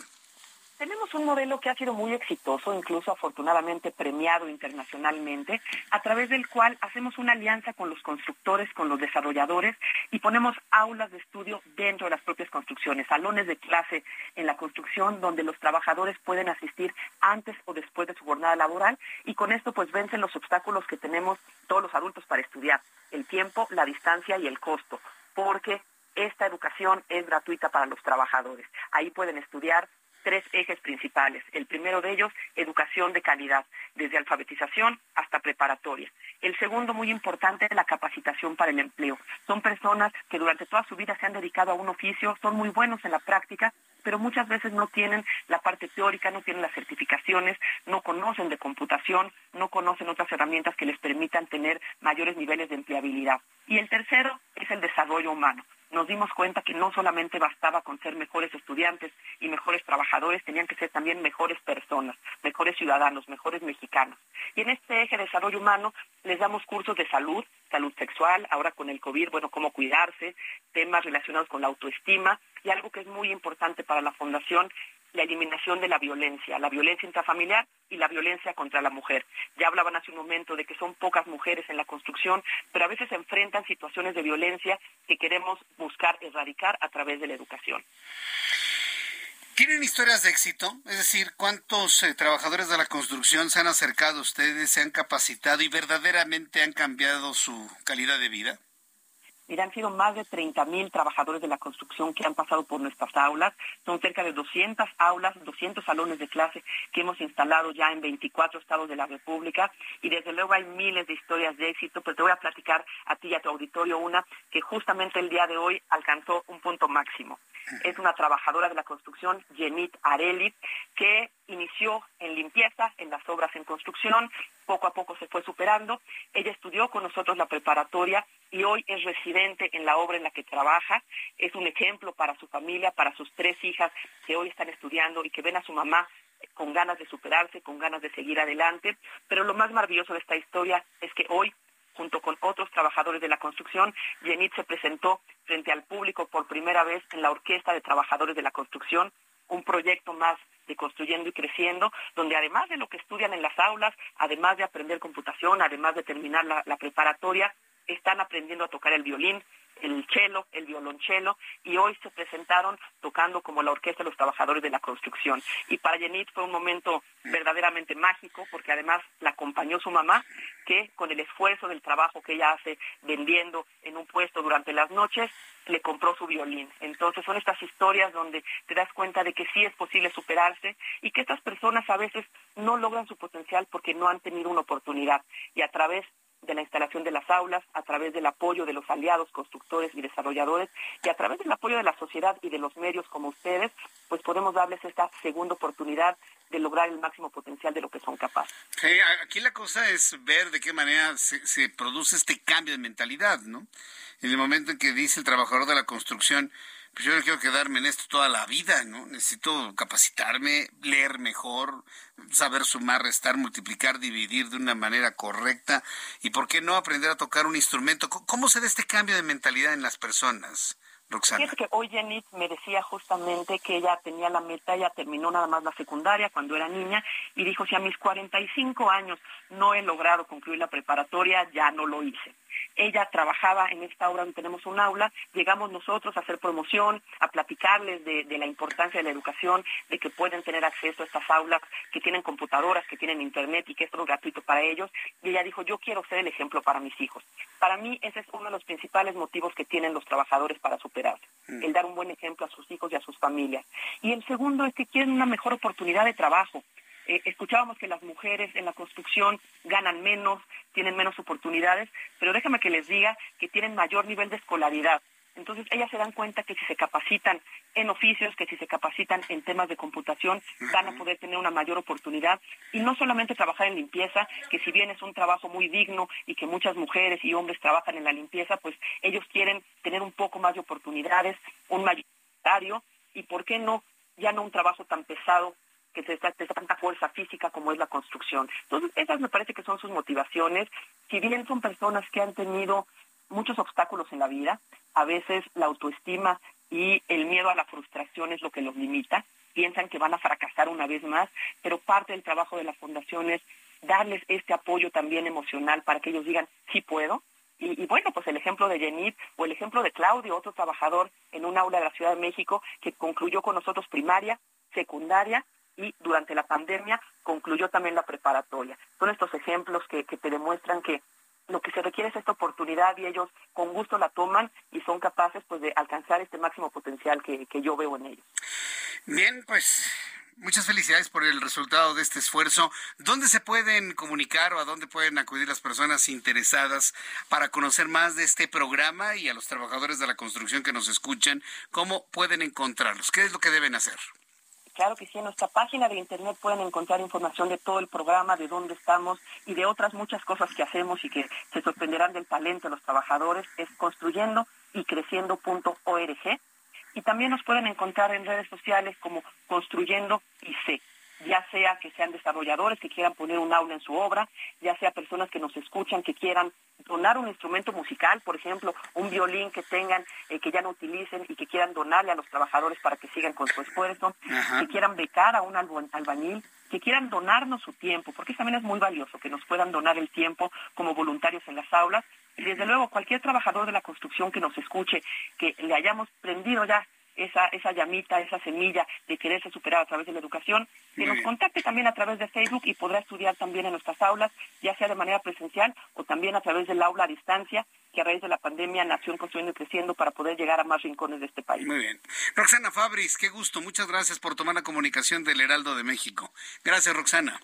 Tenemos un modelo que ha sido muy exitoso, incluso afortunadamente premiado internacionalmente, a través del cual hacemos una alianza con los constructores, con los desarrolladores y ponemos aulas de estudio dentro de las propias construcciones, salones de clase en la construcción donde los trabajadores pueden asistir antes o después de su jornada laboral y con esto pues vencen los obstáculos que tenemos todos los adultos para estudiar, el tiempo, la distancia y el costo, porque esta educación es gratuita para los trabajadores. Ahí pueden estudiar tres ejes principales. El primero de ellos, educación de calidad, desde alfabetización hasta preparatoria. El segundo, muy importante, la capacitación para el empleo. Son personas que durante toda su vida se han dedicado a un oficio, son muy buenos en la práctica, pero muchas veces no tienen la parte teórica, no tienen las certificaciones, no conocen de computación, no conocen otras herramientas que les permitan tener mayores niveles de empleabilidad. Y el tercero es el desarrollo humano nos dimos cuenta que no solamente bastaba con ser mejores estudiantes y mejores trabajadores, tenían que ser también mejores personas, mejores ciudadanos, mejores mexicanos. Y en este eje de desarrollo humano les damos cursos de salud, salud sexual, ahora con el COVID, bueno, cómo cuidarse, temas relacionados con la autoestima y algo que es muy importante para la Fundación la eliminación de la violencia, la violencia intrafamiliar y la violencia contra la mujer. Ya hablaban hace un momento de que son pocas mujeres en la construcción, pero a veces se enfrentan situaciones de violencia que queremos buscar erradicar a través de la educación. ¿Tienen historias de éxito? Es decir, ¿cuántos eh, trabajadores de la construcción se han acercado a ustedes, se han capacitado y verdaderamente han cambiado su calidad de vida? Mira, han sido más de 30 mil trabajadores de la construcción que han pasado por nuestras aulas. Son cerca de 200 aulas, 200 salones de clase que hemos instalado ya en 24 estados de la República. Y desde luego hay miles de historias de éxito, pero te voy a platicar a ti y a tu auditorio una que justamente el día de hoy alcanzó un punto máximo. Es una trabajadora de la construcción, Jenit Areli, que inició en limpieza, en las obras en construcción, poco a poco se fue superando. Ella estudió con nosotros la preparatoria y hoy es residente en la obra en la que trabaja. Es un ejemplo para su familia, para sus tres hijas que hoy están estudiando y que ven a su mamá con ganas de superarse, con ganas de seguir adelante. Pero lo más maravilloso de esta historia es que hoy junto con otros trabajadores de la construcción, Yenit se presentó frente al público por primera vez en la Orquesta de Trabajadores de la Construcción, un proyecto más de construyendo y creciendo, donde además de lo que estudian en las aulas, además de aprender computación, además de terminar la, la preparatoria, están aprendiendo a tocar el violín, el cello, el violonchelo, y hoy se presentaron tocando como la Orquesta de los Trabajadores de la Construcción. Y para Jenit fue un momento verdaderamente mágico, porque además la acompañó su mamá, que con el esfuerzo del trabajo que ella hace vendiendo en un puesto durante las noches, le compró su violín. Entonces son estas historias donde te das cuenta de que sí es posible superarse y que estas personas a veces no logran su potencial porque no han tenido una oportunidad. Y a través de la instalación de las aulas, a través del apoyo de los aliados, constructores y desarrolladores, y a través del apoyo de la sociedad y de los medios como ustedes, pues podemos darles esta segunda oportunidad de lograr el máximo potencial de lo que son capaces. aquí la cosa es ver de qué manera se, se produce este cambio de mentalidad, ¿no? En el momento en que dice el trabajador de la construcción, pues yo no quiero quedarme en esto toda la vida, ¿no? Necesito capacitarme, leer mejor, saber sumar, restar, multiplicar, dividir de una manera correcta y por qué no aprender a tocar un instrumento. ¿Cómo se da este cambio de mentalidad en las personas? Roxana. que hoy Jenny me decía justamente que ella tenía la meta, ella terminó nada más la secundaria cuando era niña y dijo, si a mis 45 años no he logrado concluir la preparatoria, ya no lo hice. Ella trabajaba en esta obra donde tenemos un aula, llegamos nosotros a hacer promoción, a platicarles de, la importancia de la educación, de que pueden tener acceso a estas aulas, que tienen computadoras, que tienen internet y que esto es gratuito para ellos. Y ella dijo, yo quiero ser el ejemplo para mis hijos. Para mí ese es uno de los principales motivos que tienen los trabajadores para superarse, mm. el dar un buen ejemplo a sus hijos y a sus familias. Y el segundo es que quieren una mejor oportunidad de trabajo. Eh, escuchábamos que las mujeres en la construcción ganan menos, tienen menos oportunidades, pero déjame que les diga que tienen mayor nivel de escolaridad. Entonces ellas se dan cuenta que si se capacitan en oficios, que si se capacitan en temas de computación, van a poder tener una mayor oportunidad. Y no solamente trabajar en limpieza, que si bien es un trabajo muy digno y que muchas mujeres y hombres trabajan en la limpieza, pues ellos quieren tener un poco más de oportunidades, un mayor salario y por qué no ya no un trabajo tan pesado que se está, tanta fuerza física como es la construcción. Entonces, esas me parece que son sus motivaciones. Si bien son personas que han tenido muchos obstáculos en la vida, a veces la autoestima y el miedo a la frustración es lo que los limita, piensan que van a fracasar una vez más, pero parte del trabajo de la fundación es darles este apoyo también emocional para que ellos digan, sí puedo, y, bueno, pues el ejemplo de Jenit o el ejemplo de Claudio, otro trabajador en un aula de la Ciudad de México que concluyó con nosotros primaria, secundaria y durante la pandemia concluyó también la preparatoria. Son estos ejemplos que, te demuestran que lo que se requiere es esta oportunidad y ellos con gusto la toman y son capaces pues de alcanzar este máximo potencial que, que yo veo en ellos. Bien, pues Muchas felicidades por el resultado de este esfuerzo. ¿Dónde se pueden comunicar o a dónde pueden acudir las personas interesadas para conocer más de este programa y a los trabajadores de la construcción que nos escuchan? ¿Cómo pueden encontrarlos? ¿Qué es lo que deben hacer? Claro que sí, en nuestra página de internet pueden encontrar información de todo el programa, de dónde estamos y de otras muchas cosas que hacemos y que se sorprenderán del talento de los trabajadores. Es construyendo y creciendo.org. Y también nos pueden encontrar en redes sociales como Construyendo IC ya sea que sean desarrolladores que quieran poner un aula en su obra, ya sea personas que nos escuchan que quieran donar un instrumento musical, por ejemplo, un violín que tengan, eh, que ya no utilicen y que quieran donarle a los trabajadores para que sigan con su esfuerzo, que quieran becar a un albañil, que quieran donarnos su tiempo, porque también es muy valioso que nos puedan donar el tiempo como voluntarios en las aulas. Y desde luego, cualquier trabajador de la construcción que nos escuche, que le hayamos prendido ya esa, esa llamita, esa semilla de quererse superar a través de la educación, que nos contacte también a través de Facebook y podrá estudiar también en nuestras aulas, ya sea de manera presencial o también a través del aula a distancia, que a raíz de la pandemia nació Construyendo y Creciendo para poder llegar a más rincones de este país. Muy bien. Roxana Fabris, qué gusto. Muchas gracias por tomar la comunicación del Heraldo de México. Gracias, Roxana.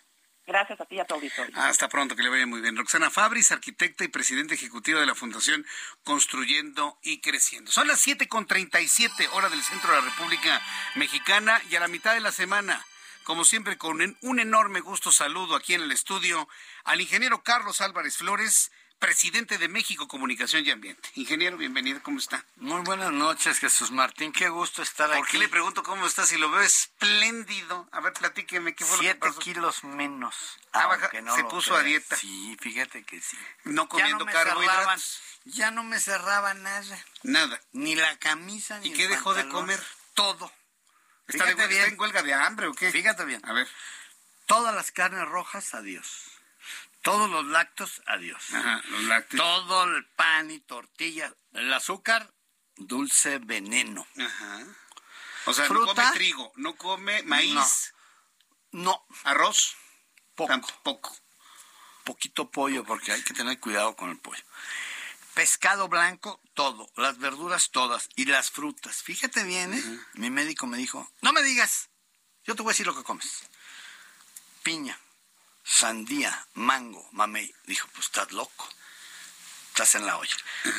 Gracias a ti y a tu auditorio. Hasta pronto, que le vaya muy bien. Roxana Fabris, arquitecta y presidenta ejecutiva de la Fundación Construyendo y Creciendo. Son las 7.37 hora del centro de la República Mexicana y a la mitad de la semana, como siempre, con un enorme gusto saludo aquí en el estudio al ingeniero Carlos Álvarez Flores, presidente de México Comunicación y Ambiente. Ingeniero, bienvenido, ¿cómo está? Muy buenas noches, Jesús Martín, qué gusto estar aquí. ¿Por qué le pregunto cómo está si lo veo espléndido? A ver, platíqueme, ¿qué fue lo que Siete pasó? kilos menos. Ah, aunque no se lo puso a dieta. Sí, fíjate que sí. No comiendo me carbohidratos. cerraban- Ya no me cerraba nada. Nada. Ni la camisa, ni ¿Y qué dejó de comer? Todo. ¿Está, de, Fíjate está bien. en huelga de hambre o qué? Fíjate bien. A ver. Todas las carnes rojas, adiós. Todos los lácteos, adiós. Ajá, los lácteos. Todo el pan y tortilla. El azúcar, dulce veneno. Ajá. O sea, no Fruta. come trigo, no come maíz. No. ¿Arroz? Poco. Tampoco. Poquito pollo, porque hay que tener cuidado con el pollo. Pescado blanco, todo. Las verduras, todas. Y las frutas. Fíjate bien, ¿eh? Mi médico me dijo, no me digas. Yo te voy a decir lo que comes. Piña, sandía, mango, mamey. Dijo, pues estás loco. Estás en la olla.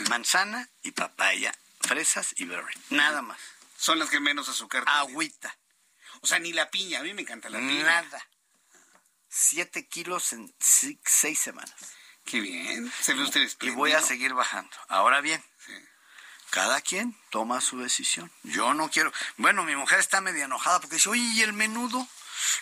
Manzana y papaya, fresas y berry. Nada más. Son las que menos azúcar tienen. Agüita. O sea, ni la piña. A mí me encanta la piña. Nada. Siete kilos en si- seis semanas. Qué bien. Se ve usted Y voy a seguir bajando. Ahora bien, cada quien toma su decisión. Yo no quiero. Bueno, mi mujer está media enojada porque dice, oye, ¿y el menudo?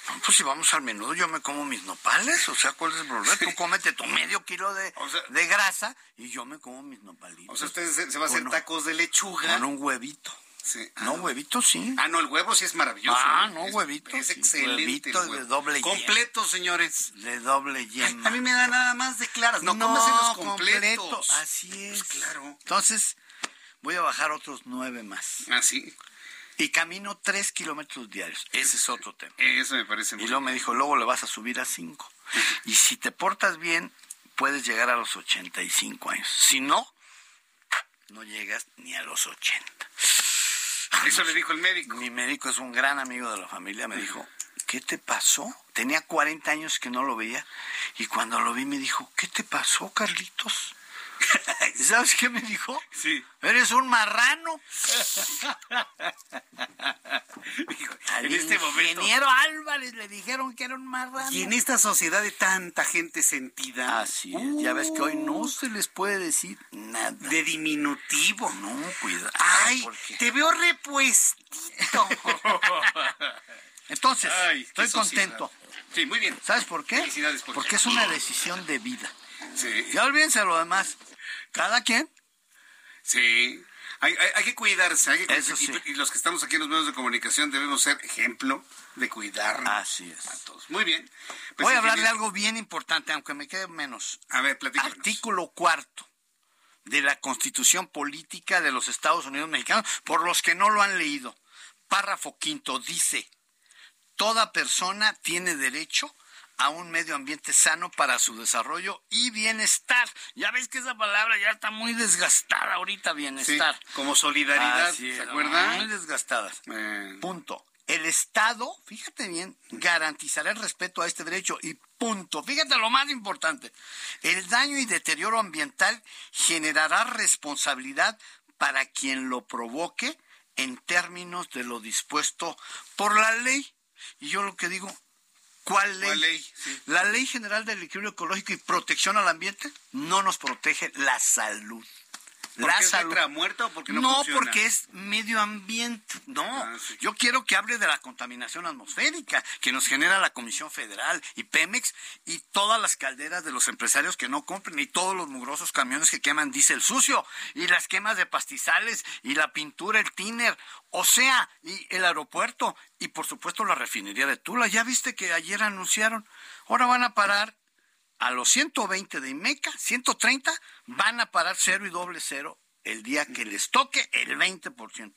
No, pues si vamos al menudo, yo me como mis nopales. O sea, ¿cuál es el problema? Tú cómete tu medio kilo de, de grasa y yo me como mis nopalitos. O sea, usted se, se va a hacer tacos de lechuga. Con un huevito. Sí. No, huevito sí. Ah, no, el huevo sí es maravilloso. Ah, ¿eh? no, Es- huevito, Es sí, excelente. huevito de doble yema. Completo, señores. De doble yema. A mí me da nada más de claras. No, No, completo, completos. así es. Pues claro. Entonces, voy a bajar otros nueve más. Ah, sí. Y camino tres kilómetros diarios. Ese es otro tema. Eso me parece muy Y luego me dijo, luego le vas a subir a cinco. Y si te portas bien, puedes llegar a los 85 años. Si no, no llegas ni a los 80. Eso le dijo el médico. Mi médico es un gran amigo de la familia. Me dijo, ¿qué te pasó? Tenía 40 años que no lo veía. Y cuando lo vi me dijo, ¿qué te pasó, Carlitos? ¿Y ¿Sabes qué me dijo? Sí. Eres un marrano. Al en este momento. ingeniero Álvarez le dijeron que era un marrano. Y en esta sociedad de tanta gente sentida. Así es. Ya ves que hoy no se les puede decir nada. De diminutivo. No, cuidado. Ay, porque- te veo repuestito. Entonces, Ay, estoy contento. Sí, muy bien. ¿Sabes por qué? Por Porque es una decisión de vida. Sí. Ya olvídense lo demás. Cada quien. Sí. Hay, hay- hay que cuidarse. hay que Eso cuidarse. sí. Y, y los que estamos aquí en los medios de comunicación debemos ser ejemplo de cuidarnos Así es. a todos. Muy bien. Pues, Voy a hablar de algo bien importante, aunque me quede menos. A ver, platícanos. Artículo cuarto de la Constitución Política de los Estados Unidos Mexicanos, por los que no lo han leído. Párrafo quinto dice, toda persona tiene derecho a un medio ambiente sano para su desarrollo y bienestar. Ya ves que esa palabra ya está muy desgastada ahorita, Sí, bienestar. como solidaridad, Así ¿se es, acuerda? Muy desgastadas. Eh, Punto. El Estado, fíjate bien, garantizará el respeto a este derecho y punto. Fíjate lo más importante. El daño y deterioro ambiental generará responsabilidad para quien lo provoque en términos de lo dispuesto por la ley. Y yo lo que digo, ¿cuál ley? ¿Cuál ley? Sí. La Ley General del Equilibrio Ecológico y Protección al Ambiente no nos protege la salud. ¿Por muerta o porque no No, funciona? porque es medio ambiente. No, Ah, sí. yo quiero que hable de la contaminación atmosférica que nos genera la Comisión Federal y Pemex y todas las calderas de los empresarios que no compren y todos los mugrosos camiones que queman diésel sucio y las quemas de pastizales y la pintura, el tiner, o sea, y el aeropuerto y por supuesto la refinería de Tula. Ya viste que ayer anunciaron, ahora van a parar a los 120 de Imeca, 130, van a parar cero y doble cero el día que les toque el 20%.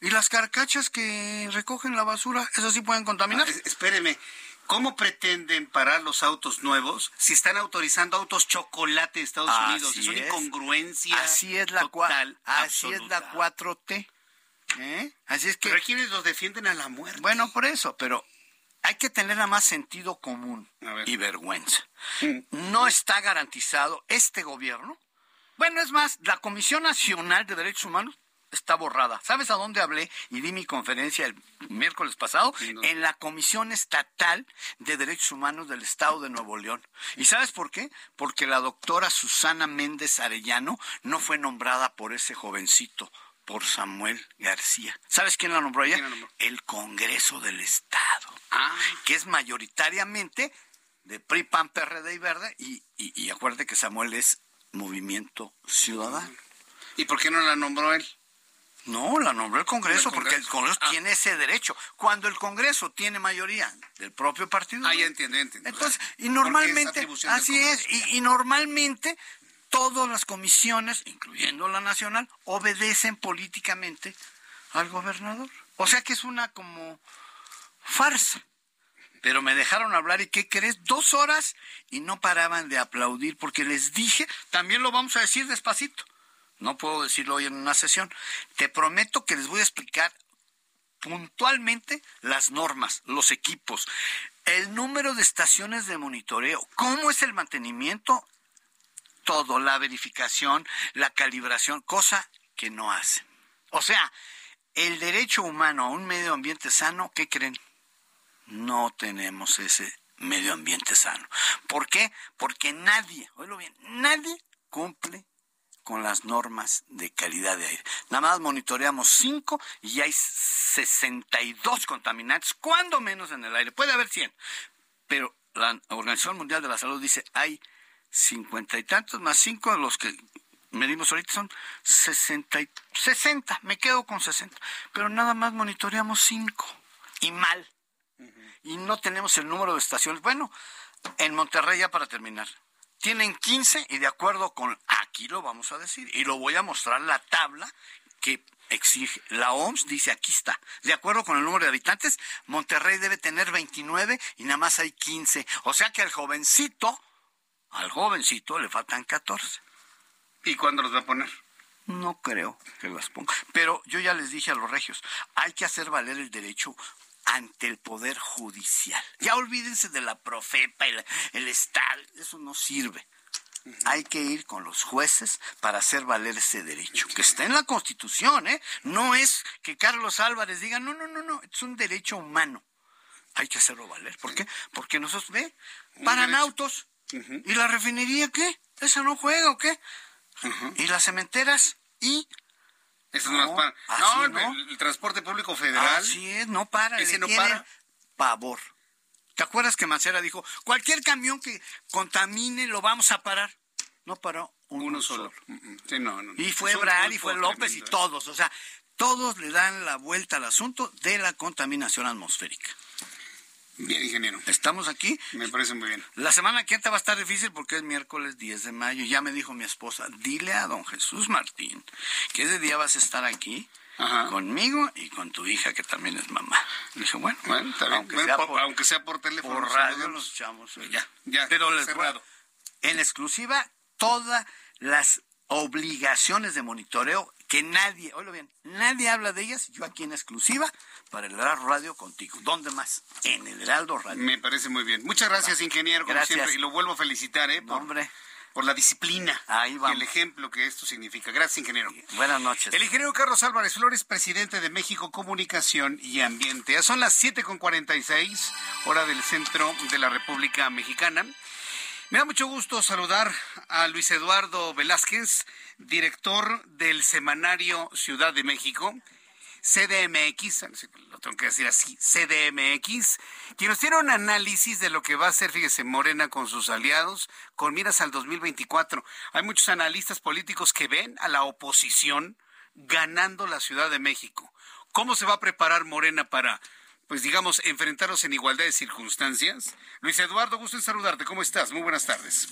Y las carcachas que recogen la basura, eso sí pueden contaminar. Ah, es- espéreme, ¿cómo pretenden parar los autos nuevos si están autorizando autos chocolate de Estados Unidos? Es una incongruencia. Así es la, total, así es la 4T. ¿eh? Así es que... Pero hay quienes los defienden a la muerte. Bueno, por eso, pero hay que tener nada más sentido común y vergüenza. No está garantizado este gobierno. Bueno, es más, la Comisión Nacional de Derechos Humanos está borrada. ¿Sabes a dónde hablé y di mi conferencia el miércoles pasado? En la Comisión Estatal de Derechos Humanos del Estado de Nuevo León. ¿Y sabes por qué? Porque la doctora Susana Méndez Arellano no fue nombrada por ese jovencito, por Samuel García. ¿Sabes quién la nombró ella? ¿Quién la nombró? El Congreso del Estado, Ah, que es mayoritariamente de PRI, PAN, PRD y Verde. Y, y, y acuérdate que Samuel es Movimiento Ciudadano. ¿y por qué no la nombró él? No, la nombró el Congreso, ¿El porque el Congreso? Ah. tiene ese derecho. Cuando el Congreso tiene mayoría del propio partido. Ah, ya entiendo, ya entiendo. Entonces, y normalmente, así es, y normalmente todas las comisiones, incluyendo la nacional, obedecen políticamente al gobernador. O sea que es una como farsa. Pero me dejaron hablar y ¿qué crees? Dos horas y no paraban de aplaudir porque les dije, también lo vamos a decir despacito. No puedo decirlo hoy en una sesión. Te prometo que les voy a explicar puntualmente las normas, los equipos, el número de estaciones de monitoreo, cómo es el mantenimiento, todo, la verificación, la calibración, cosa que no hacen. O sea, el derecho humano a un medio ambiente sano, ¿qué creen? No tenemos ese medio ambiente sano. ¿Por qué? Porque nadie, oílo bien, nadie cumple con las normas de calidad de aire. Nada más monitoreamos cinco y hay 62 contaminantes, cuando menos en el aire. Puede haber 100, pero la Organización Mundial de la Salud dice hay cincuenta y tantos más cinco de los que medimos ahorita son 60, y- 60, me quedo con 60, pero nada más monitoreamos cinco y mal. Y no tenemos el número de estaciones. Bueno, en Monterrey ya para terminar, tienen 15 y de acuerdo con, aquí lo vamos a decir, y lo voy a mostrar la tabla que exige, la OMS dice aquí está, de acuerdo con el número de habitantes, Monterrey debe tener 29 y nada más hay 15. O sea que al jovencito, al jovencito le faltan 14. ¿Y cuándo los va a poner? No creo que las ponga. Pero yo ya les dije a los regios, hay que hacer valer el derecho ante el Poder Judicial. Ya olvídense de la profepa, el, el Estado, eso no sirve. Hay que ir con los jueces para hacer valer ese derecho, que está en la Constitución, ¿eh? No es que Carlos Álvarez diga, no, no, no, no, es un derecho humano. Hay que hacerlo valer. ¿Por qué? Porque nosotros, ve, paran derecho. autos. ¿Y la refinería qué? ¿Esa no juega o qué? ¿Y las cementeras? ¿Y? Eso no, No, paran. No, no. El, transporte público federal. Así es, no para. Ese no para. Pavor. ¿Te acuerdas que Mancera dijo, cualquier camión que contamine lo vamos a parar? No paró uno, Uno solo. Mm, mm. Sí, no, no. Y fue Ebrard, y fue López, y tremendo, ¿eh? todos. O sea, todos le dan la vuelta al asunto de la contaminación atmosférica. Bien, ingeniero. Estamos aquí. Me parece muy bien. La semana que entra va a estar difícil porque es miércoles 10 de mayo. Ya me dijo mi esposa, dile a don Jesús Martín que ese día vas a estar aquí Ajá. conmigo y con tu hija que también es mamá. Le dije, bueno, Bueno, está bien. aunque, Bueno, sea por, aunque sea por teléfono. por radio nos echamos. Ya, ya. Pero les cerrado. en exclusiva todas las obligaciones de monitoreo que nadie, oílo bien, nadie habla de ellas, yo aquí en exclusiva para el Heraldo Radio contigo. ¿Dónde más? En el Heraldo Radio. Me parece muy bien. Muchas gracias, ingeniero, como Gracias. siempre. Y lo vuelvo a felicitar, ¿eh? Por, Hombre, por la disciplina Ahí y vamos. el ejemplo que esto significa. Gracias, ingeniero. buenas noches. El ingeniero Carlos Álvarez Flores, presidente de México Comunicación y Ambiente. Ya son las 7.46, hora del centro de la República Mexicana. Me da mucho gusto saludar a Luis Eduardo Velázquez, director del semanario Ciudad de México, CDMX, lo tengo que decir así, CDMX, quien nos tiene un análisis de lo que va a hacer, fíjese, Morena con sus aliados, con miras al 2024. Hay muchos analistas políticos que ven a la oposición ganando la Ciudad de México. ¿Cómo se va a preparar Morena para pues digamos, enfrentarnos en igualdad de circunstancias. Luis Eduardo, gusto en saludarte. ¿Cómo estás? Muy buenas tardes.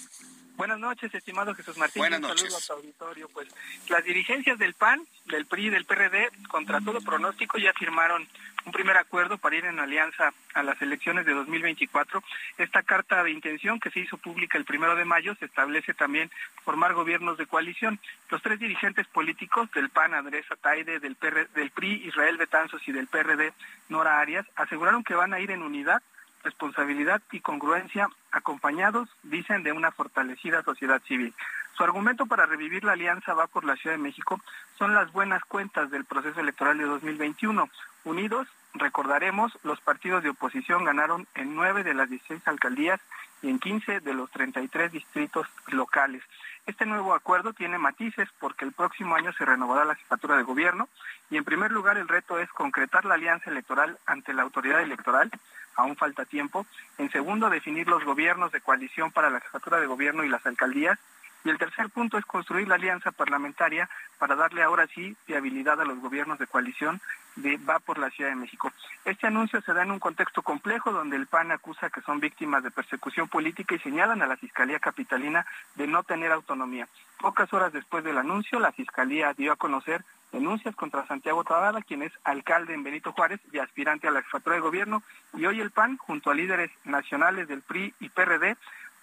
Buenas noches, estimado Jesús Martín. Buenas Un noches. saludo a tu auditorio. Pues las dirigencias del PAN, del PRI y del PRD, contra todo pronóstico, ya firmaron un primer acuerdo para ir en alianza a las elecciones de 2024. Esta carta de intención que se hizo pública el primero de mayo se establece también formar gobiernos de coalición. Los tres dirigentes políticos del PAN, Andrés Ataide, del, PR del PRI, Israel Betanzos y del PRD, Nora Arias, aseguraron que van a ir en unidad responsabilidad y congruencia acompañados, dicen, de una fortalecida sociedad civil. Su argumento para revivir la alianza va por la Ciudad de México son las buenas cuentas del proceso electoral de 2021. Unidos, recordaremos, los partidos de oposición ganaron en nueve de las 16 alcaldías y en 15 de los 33 distritos locales. Este nuevo acuerdo tiene matices porque el próximo año se renovará la jefatura de gobierno y en primer lugar el reto es concretar la alianza electoral ante la autoridad electoral, aún falta tiempo. En segundo, definir los gobiernos de coalición para la jefatura de gobierno y las alcaldías. Y el tercer punto es construir la alianza parlamentaria para darle ahora sí viabilidad a los gobiernos de coalición de Va por la Ciudad de México. Este anuncio se da en un contexto complejo donde el PAN acusa que son víctimas de persecución política y señalan a la Fiscalía Capitalina de no tener autonomía. Pocas horas después del anuncio, la Fiscalía dio a conocer denuncias contra Santiago Tabada, quien es alcalde en Benito Juárez y aspirante a la jefatura de gobierno, y hoy el PAN, junto a líderes nacionales del PRI y PRD,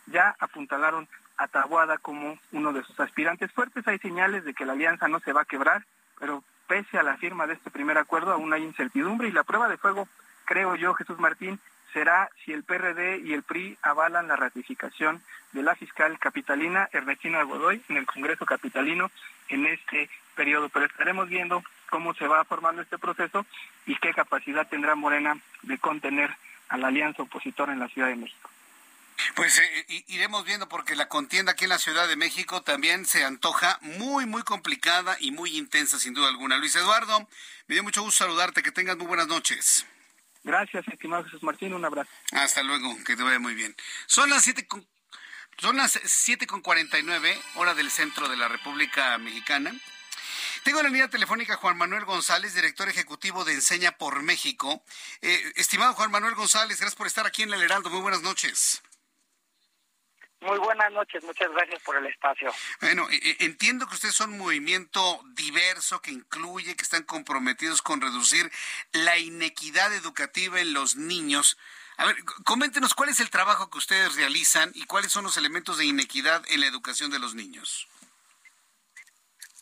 ya apuntalaron a como uno de sus aspirantes fuertes. Hay señales de que la alianza no se va a quebrar, pero pese a la firma de este primer acuerdo aún hay incertidumbre y la prueba de fuego, creo yo, Jesús Martín, será si el PRD y el PRI avalan la ratificación de la fiscal capitalina Ernestina Godoy en el Congreso Capitalino en este periodo. Pero estaremos viendo cómo se va formando este proceso y qué capacidad tendrá Morena de contener a la alianza opositora en la Ciudad de México. Pues eh, iremos viendo porque la contienda aquí en la Ciudad de México también se antoja muy, muy complicada y muy intensa sin duda alguna. Luis Eduardo, me dio mucho gusto saludarte, que tengas muy buenas noches. Gracias, estimado Jesús Martín, un abrazo. Hasta luego, que te vaya muy bien. Son las siete con, son las siete con cuarenta y nueve, hora del centro de la República Mexicana. Tengo en la línea telefónica Juan Manuel González, director ejecutivo de Enseña por México. Eh, estimado Juan Manuel González, gracias por estar aquí en el Heraldo. Muy buenas noches. Muy buenas noches, muchas gracias por el espacio. Bueno, eh, entiendo que ustedes son un movimiento diverso que incluye, que están comprometidos con reducir la inequidad educativa en los niños. A ver, coméntenos cuál es el trabajo que ustedes realizan y cuáles son los elementos de inequidad en la educación de los niños.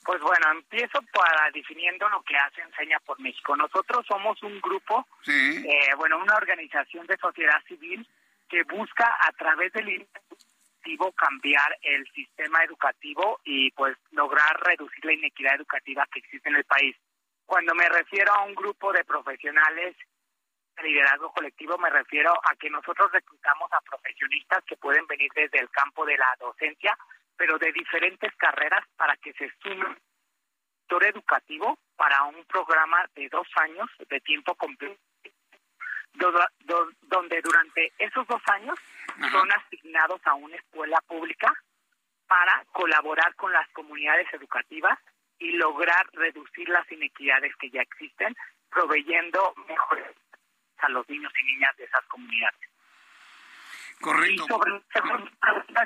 Pues bueno, empiezo para definiendo lo que hace Enseña por México. Nosotros somos un grupo, sí. eh, bueno, una organización de sociedad civil que busca a través del cambiar el sistema educativo y pues lograr reducir la inequidad educativa que existe en el país. Cuando me refiero a un grupo de profesionales de liderazgo colectivo, me refiero a que nosotros reclutamos a profesionistas que pueden venir desde el campo de la docencia, pero de diferentes carreras para que se sumen sector educativo para un programa de dos años de tiempo completo do, do, donde durante esos dos años Ajá. son asignados a una escuela pública para colaborar con las comunidades educativas y lograr reducir las inequidades que ya existen, proveyendo mejores a los niños y niñas de esas comunidades. Correcto. Y sobre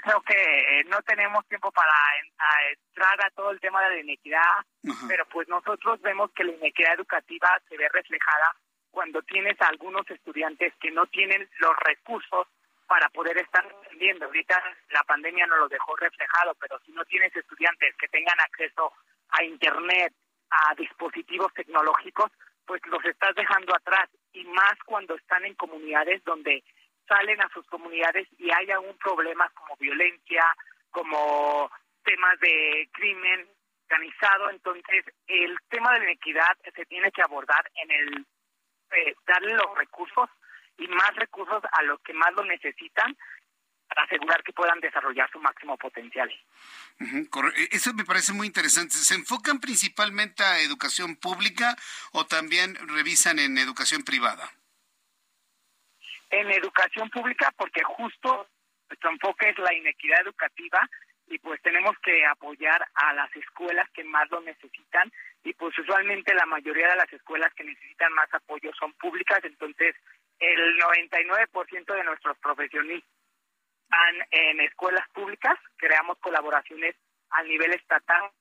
creo que eh, no tenemos tiempo para a entrar a todo el tema de la inequidad, Ajá. pero pues nosotros vemos que la inequidad educativa se ve reflejada cuando tienes a algunos estudiantes que no tienen los recursos para poder estar aprendiendo. Ahorita la pandemia no lo dejó reflejado, pero si no tienes estudiantes que tengan acceso a Internet, a dispositivos tecnológicos, pues los estás dejando atrás. Y más cuando están en comunidades donde salen a sus comunidades y hay algún problema como violencia, como temas de crimen organizado. Entonces, el tema de la inequidad se tiene que abordar en el eh, darle los recursos y más recursos a los que más lo necesitan para asegurar que puedan desarrollar su máximo potencial. E, eso me parece muy interesante. ¿Se enfocan principalmente a educación pública o también revisan en educación privada? En educación pública, porque justo nuestro enfoque es la inequidad educativa y pues tenemos que apoyar a las escuelas que más lo necesitan y pues usualmente la mayoría de las escuelas que necesitan más apoyo son públicas, entonces el 99% de nuestros profesionistas están en escuelas públicas, creamos colaboraciones a nivel estatal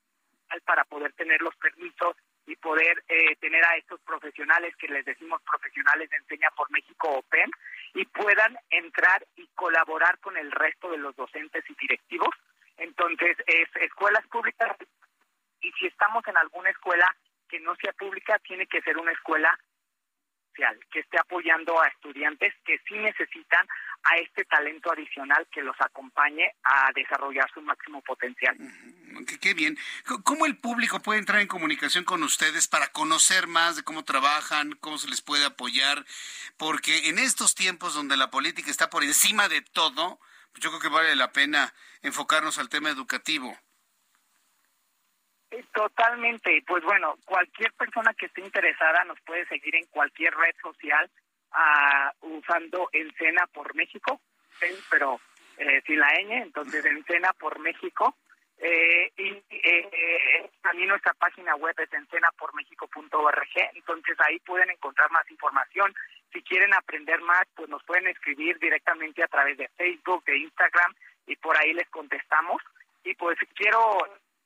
para poder tener los permisos y poder eh, tener a estos profesionales que les decimos profesionales de Enseña por México Open y puedan entrar y colaborar con el resto de los docentes y directivos. Entonces, es escuelas públicas y si estamos en alguna escuela que no sea pública, tiene que ser una escuela que esté apoyando a estudiantes que sí necesitan a este talento adicional que los acompañe a desarrollar su máximo potencial. Qué, bien. ¿Cómo el público puede entrar en comunicación con ustedes para conocer más de cómo trabajan, cómo se les puede apoyar? Porque en estos tiempos donde la política está por encima de todo, yo creo que vale la pena enfocarnos al tema educativo. Totalmente. Pues bueno, cualquier persona que esté interesada nos puede seguir en cualquier red social uh, usando Encena por México, pero eh, sin la ñ, entonces Encena por México. Eh, y eh, también nuestra página web es encenapormexico.org, entonces ahí pueden encontrar más información. Si quieren aprender más, pues nos pueden escribir directamente a través de Facebook, de Instagram, y por ahí les contestamos. Y pues quiero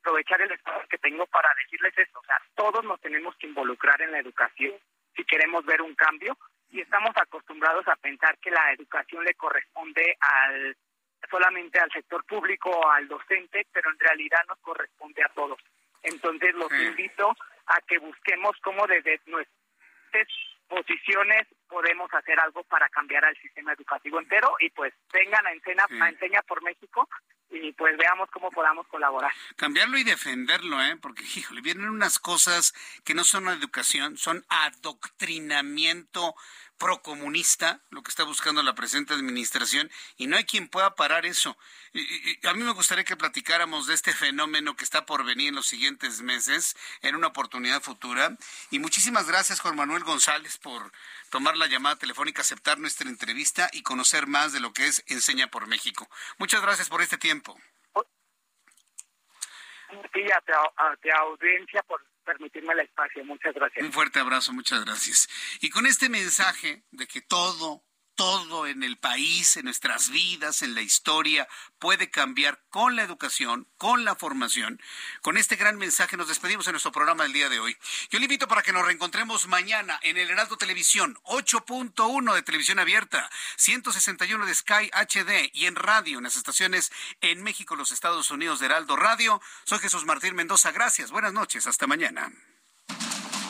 aprovechar el espacio que tengo para decirles esto, o sea, todos nos tenemos que involucrar en la educación si queremos ver un cambio, y estamos acostumbrados a pensar que la educación le corresponde al solamente al sector público o al docente, pero en realidad nos corresponde a todos. Entonces los invito a que busquemos cómo desde nuestras posiciones podemos hacer algo para cambiar al sistema educativo entero y pues vengan a Enseña, a Enseña por México y pues veamos cómo podamos colaborar. Cambiarlo y defenderlo, ¿eh? Porque, híjole, vienen unas cosas que no son educación, son adoctrinamiento procomunista, lo que está buscando la presente administración, y no hay quien pueda parar eso. a mí me gustaría que platicáramos de este fenómeno que está por venir en los siguientes meses, en una oportunidad futura. Y muchísimas gracias, Juan Manuel González, por tomar la llamada telefónica, aceptar nuestra entrevista y conocer más de lo que es Enseña por México. Muchas gracias por este tiempo. Sí, a audiencia por permitirme el espacio. Muchas gracias. Un fuerte abrazo, muchas gracias. Y con este mensaje de que todo, todo en el país, en nuestras vidas, en la historia, puede cambiar con la educación, con la formación. Con este gran mensaje nos despedimos en nuestro programa del día de hoy. Yo le invito para que nos reencontremos mañana en el Heraldo Televisión, 8.1 de televisión abierta, 161 de Sky HD y en radio en las estaciones en México, los Estados Unidos de Heraldo Radio. Soy Jesús Martín Mendoza. Gracias. Buenas noches. Hasta mañana.